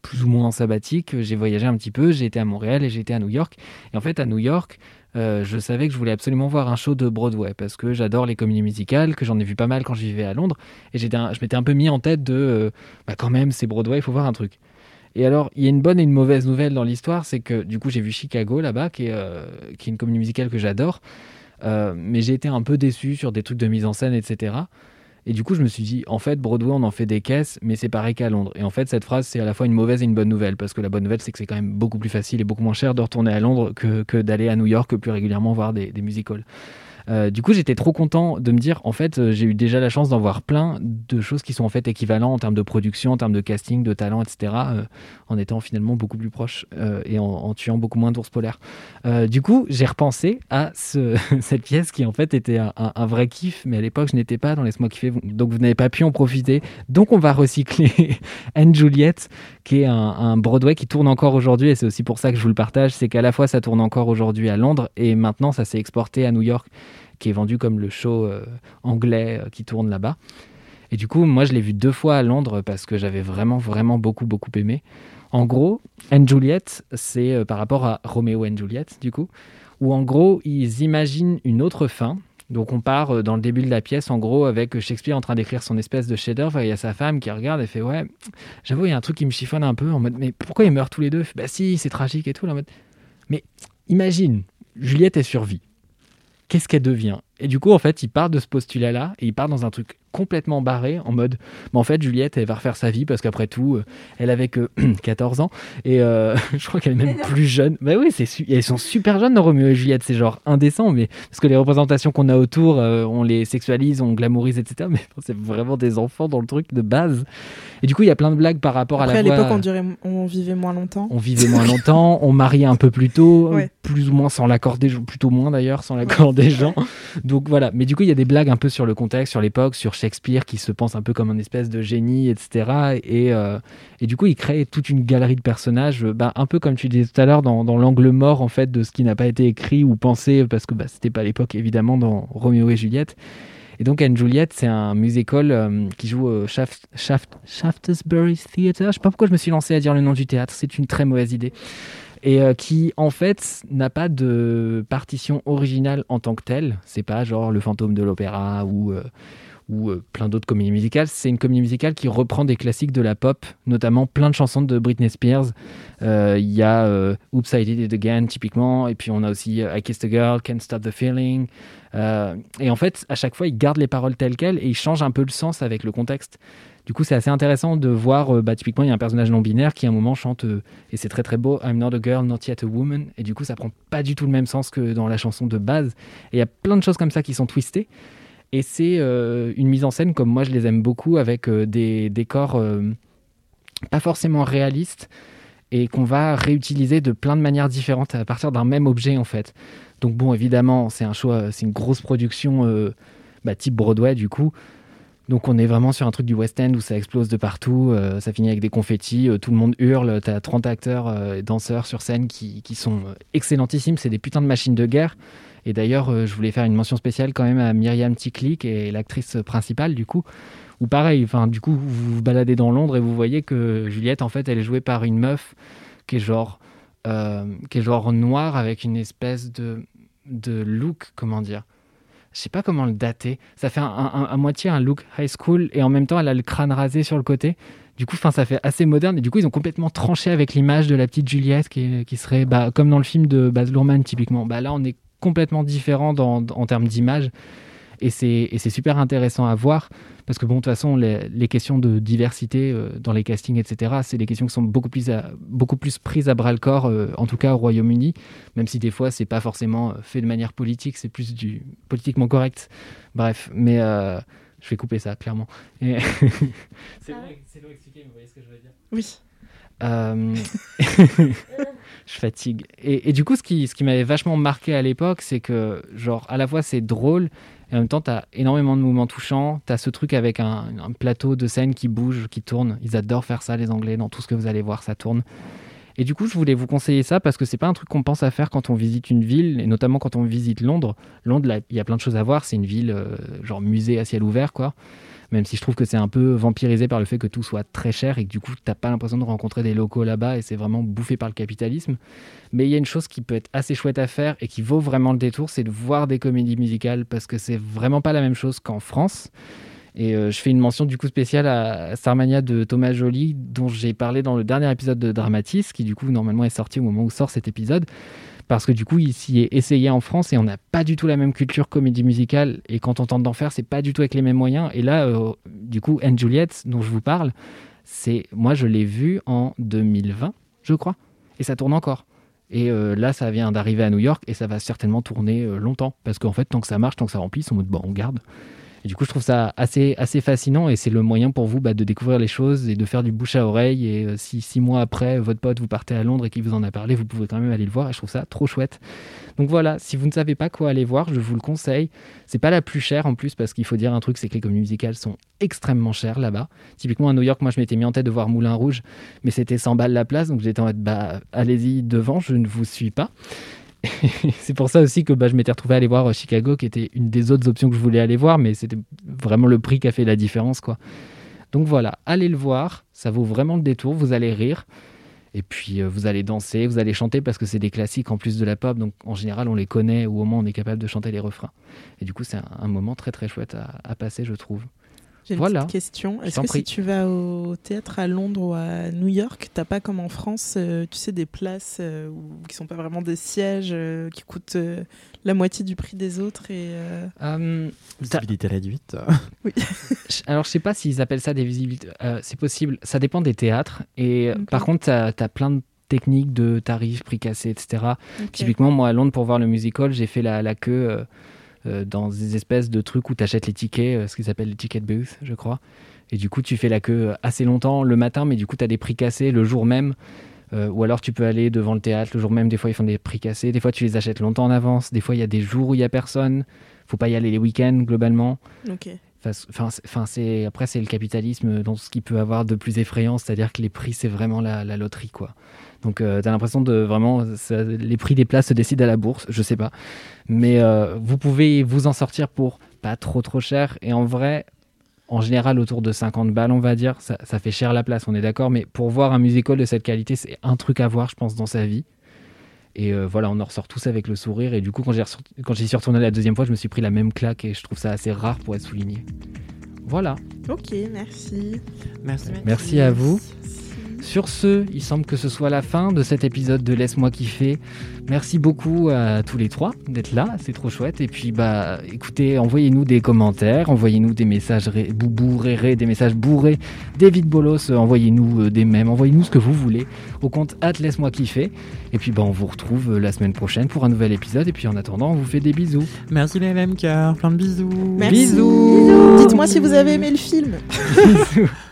plus ou moins en sabbatique, j'ai voyagé un petit peu. J'ai été à Montréal et j'ai été à New York. Et en fait, à New York, je savais que je voulais absolument voir un show de Broadway parce que j'adore les comédies musicales, que j'en ai vu pas mal quand je vivais à Londres. Et je m'étais un peu mis en tête de, bah, quand même, c'est Broadway, il faut voir un truc. Et alors, il y a une bonne et une mauvaise nouvelle dans l'histoire, c'est que du coup, j'ai vu Chicago là-bas, qui, est, euh, une comédie musicale que j'adore, Euh, mais j'ai été un peu déçu sur des trucs de mise en scène, etc. Et du coup, je me suis dit, en fait, Broadway, on en fait des caisses, mais c'est pareil qu'à Londres. Et en fait, cette phrase, c'est à la fois une mauvaise et une bonne nouvelle, parce que la bonne nouvelle, c'est que c'est quand même beaucoup plus facile et beaucoup moins cher de retourner à Londres que, que d'aller à New York plus régulièrement voir des, des musicals. Euh, du coup, j'étais trop content de me dire, en fait, euh, j'ai eu déjà la chance d'en voir plein de choses qui sont en fait équivalentes en termes de production, en termes de casting, de talent, etc., euh, en étant finalement beaucoup plus proche et en, tuant beaucoup moins d'ours polaires. Du coup, j'ai repensé à ce- cette pièce qui en fait était un, vrai kiff, mais à l'époque, je n'étais pas dans Laisse-moi kiffer, donc vous n'avez pas pu en profiter. Donc, on va recycler Anne Juliette, qui est un Broadway qui tourne encore aujourd'hui, et c'est aussi pour ça que je vous le partage, c'est qu'à la fois ça tourne encore aujourd'hui à Londres, et maintenant ça s'est exporté à New York, qui est vendu comme le show euh, anglais euh, qui tourne là-bas. Et du coup, moi, je l'ai vu deux fois à Londres parce que j'avais vraiment, vraiment beaucoup, beaucoup aimé. En gros, Anne Juliet, c'est euh, par rapport à Roméo et Juliet, du coup, où en gros, ils imaginent une autre fin. Donc on part dans le début de la pièce, en gros, avec Shakespeare en train d'écrire son espèce de chef-d'œuvre, il y a sa femme qui regarde et fait Ouais, j'avoue, il y a un truc qui me chiffonne un peu, en mode Mais pourquoi ils meurent tous les deux? Bah si, c'est tragique et tout. En mode, mais imagine, Juliette, elle survit. Qu'est-ce qu'elle devient? Et du coup, en fait, il part de ce postulat-là, et il part dans un truc complètement barré en mode mais en fait Juliette elle va refaire sa vie parce qu'après tout euh, elle avait que 14 ans et euh, je crois qu'elle est même plus jeune bah oui c'est su- elles sont super jeunes dans Roméo et Juliette c'est genre indécent mais parce que les représentations qu'on a autour euh, on les sexualise on glamourise etc mais c'est vraiment des enfants dans le truc de base et du coup il y a plein de blagues par rapport Après, à à la voix l'époque, on, vivait moins longtemps. on vivait moins longtemps, on mariait un peu plus tôt, Ouais. plus ou moins sans l'accord des gens, plutôt moins d'ailleurs sans l'accord des gens. Donc voilà, mais du coup il y a des blagues un peu sur le contexte, sur l'époque, sur Shakespeare qui se pense un peu comme un espèce de génie, etc. Et, euh, et du coup il crée toute une galerie de personnages, euh, bah, un peu comme tu disais tout à l'heure dans, dans l'angle mort en fait de ce qui n'a pas été écrit ou pensé parce que bah, c'était pas l'époque évidemment dans Roméo et Juliette. Et donc Anne Juliette, c'est un musical euh, qui joue au Shaft, Shaft, Shaftesbury Theatre. Je sais pas pourquoi je me suis lancé à dire le nom du théâtre, c'est une très mauvaise idée. Et euh, qui en fait n'a pas de partition originale en tant que telle. C'est pas genre le fantôme de l'opéra ou euh, euh, plein d'autres comédies musicales. C'est une comédie musicale qui reprend des classiques de la pop, notamment plein de chansons de Britney Spears. Il y a euh, Oops, I Did It Again, typiquement. Et puis on a aussi I Kissed a Girl, Can't Stop the Feeling. Et en fait, à chaque fois, ils gardent les paroles telles quelles et ils changent un peu le sens avec le contexte. Du coup, c'est assez intéressant de voir, euh, bah, typiquement, il y a un personnage non-binaire qui à un moment chante, euh, et c'est très très beau, I'm not a girl, not yet a woman. Et du coup, ça prend pas du tout le même sens que dans la chanson de base. Et il y a plein de choses comme ça qui sont twistées. Et c'est euh, une mise en scène comme moi je les aime beaucoup, avec des décors pas forcément réalistes et qu'on va réutiliser de plein de manières différentes à partir d'un même objet en fait. Donc bon, évidemment, c'est un choix, c'est une grosse production bah, type Broadway du coup. Donc on est vraiment sur un truc du West End où ça explose de partout, euh, ça finit avec des confettis, euh, tout le monde hurle, t'as 30 acteurs euh, et danseurs sur scène qui, qui sont excellentissimes, c'est des putains de machines de guerre. Et d'ailleurs, je voulais faire une mention spéciale quand même à Myriam Tikli, qui est l'actrice principale du coup. Ou pareil, du coup, vous vous baladez dans Londres et vous voyez que Juliette, en fait, elle est jouée par une meuf qui est genre, qui est genre noire avec une espèce de, de look, comment dire je sais pas comment le dater. Ça fait un, à moitié un look high school et en même temps elle a le crâne rasé sur le côté. Du coup, 'fin, ça fait assez moderne et du coup ils ont complètement tranché avec l'image de la petite Juliette qui, qui serait bah, comme dans le film de Baz Luhrmann typiquement. Bah, là on est complètement différent dans- en termes d'image et c'est et c'est super intéressant à voir parce que bon de toute façon les, les questions de diversité euh, dans les castings etc c'est des questions qui sont beaucoup plus à- beaucoup plus prises à bras le corps euh, en tout cas au Royaume-Uni même si des fois c'est pas forcément euh, fait de manière politique c'est plus du politiquement correct bref mais euh, je vais couper ça clairement Et- c'est long, c'est long à expliquer mais vous voyez ce que je veux dire Oui. euh, je fatigue. Et, et du coup, ce qui, ce qui m'avait vachement marqué à l'époque, c'est que, genre, à la fois c'est drôle, et en même temps, t'as énormément de mouvements touchants. T'as ce truc avec un, plateau de scène qui bouge, qui tourne. Ils adorent faire ça, les Anglais. Dans tout ce que vous allez voir, ça tourne. Et du coup, je voulais vous conseiller ça parce que c'est pas un truc qu'on pense à faire quand on visite une ville, et notamment quand on visite Londres. Londres, il y a plein de choses à voir. C'est une ville, euh, genre musée à ciel ouvert, quoi. Même si je trouve que c'est un peu vampirisé par le fait que tout soit très cher et que du coup, t'as pas l'impression de rencontrer des locaux là-bas et c'est vraiment bouffé par le capitalisme. Mais il y a une chose qui peut être assez chouette à faire et qui vaut vraiment le détour, c'est de voir des comédies musicales parce que c'est vraiment pas la même chose qu'en France. Et euh, je fais une mention du coup spéciale à Starmania de Thomas Joly, dont j'ai parlé dans le dernier épisode de Dramatis, qui du coup normalement est sorti au moment où sort cet épisode. Parce que du coup, il s'y est essayé en France et on n'a pas du tout la même culture comédie musicale. Et quand on tente d'en faire, c'est pas du tout avec les mêmes moyens. Et là, euh, du coup, Anne Juliette, dont je vous parle, c'est moi je l'ai vu en 2020, je crois. Et ça tourne encore. Et euh, là, ça vient d'arriver à New York et ça va certainement tourner euh, longtemps. Parce qu'en fait, tant que ça marche, tant que ça remplit, sont en mode, bon, on garde. Du coup, je trouve ça assez, assez fascinant et c'est le moyen pour vous bah, de découvrir les choses et de faire du bouche à oreille. Et euh, si six mois après, votre pote, vous partez à Londres et qu'il vous en a parlé, vous pouvez quand même aller le voir et je trouve ça trop chouette. Donc voilà, si vous ne savez pas quoi aller voir, je vous le conseille. C'est pas la plus chère en plus parce qu'il faut dire un truc, c'est que les comédies musicales sont extrêmement chères là-bas. Typiquement à New York, moi je m'étais mis en tête de voir Moulin Rouge, mais c'était 100 balles la place, donc j'étais en mode bah allez-y devant, je ne vous suis pas. c'est pour ça aussi que bah, je m'étais retrouvé à aller voir Chicago, qui était une des autres options que je voulais aller voir, mais c'était vraiment le prix qui a fait la différence. quoi. Donc voilà, allez le voir, ça vaut vraiment le détour, vous allez rire. Et puis euh, vous allez danser, vous allez chanter parce que c'est des classiques en plus de la pop, donc en général on les connaît ou au moins on est capable de chanter les refrains. Et du coup c'est un, moment très très chouette à passer je trouve. J'ai une Voilà. petite question. Est-ce que si tu vas au théâtre à Londres ou à New York, t'as pas comme en France, euh, tu sais, des places euh, où- qui sont pas vraiment des sièges, euh, qui coûtent euh, la moitié du prix des autres et t'as- Visibilité réduite. Je- Alors, je sais pas s'ils appellent ça des visibilités. Euh, c'est possible. Ça dépend des théâtres. Et par contre, tu as, plein de techniques de tarifs, prix cassés, etc. Typiquement, moi, à Londres, pour voir le musical, j'ai fait la, la queue dans des espèces de trucs où tu achètes les tickets, euh, ce qu'ils appellent les ticket booths, je crois. Et du coup, tu fais la queue euh, assez longtemps le matin, mais du coup, tu as des prix cassés le jour même. Euh, ou alors, tu peux aller devant le théâtre le jour même. Des fois, ils font des prix cassés. Des fois, tu les achètes longtemps en avance. Des fois, il y a des jours où il y a personne. Faut pas y aller les week-ends, globalement. Enfin, après c'est le capitalisme dans ce qu'il peut avoir de plus effrayant, c'est-à-dire que les prix c'est vraiment la, la loterie quoi. Donc tu as l'impression de vraiment ça- les prix des places se décident à la bourse, je sais pas, mais euh, vous pouvez vous en sortir pour pas trop trop cher et en vrai en général autour de 50 balles on va dire, ça, ça fait cher la place, on est d'accord, mais pour voir un musical de cette qualité c'est un truc à voir je pense dans sa vie. Et euh, voilà, on en ressort tous avec le sourire. Et du coup, quand j'y suis retourné la deuxième fois, je me suis pris la même claque et je trouve ça assez rare pour être souligné. Voilà. Ok, merci. Merci. Merci à vous. Sur ce, il semble que ce soit la fin de cet épisode de Laisse-moi kiffer. Merci beaucoup à tous les trois d'être là, c'est trop chouette. Et puis, bah, écoutez, envoyez-nous des commentaires, envoyez-nous des messages réré, des messages bourrés, David Bolos, euh, envoyez-nous euh, des mèmes, envoyez-nous ce que vous voulez au compte at Laisse-moi kiffer. Et puis, bah, on vous retrouve euh, la semaine prochaine pour un nouvel épisode. Et puis, en attendant, on vous fait des bisous. Merci les LMK, plein de bisous. Merci. Bisous. Dites-moi si vous avez aimé le film. Bisous.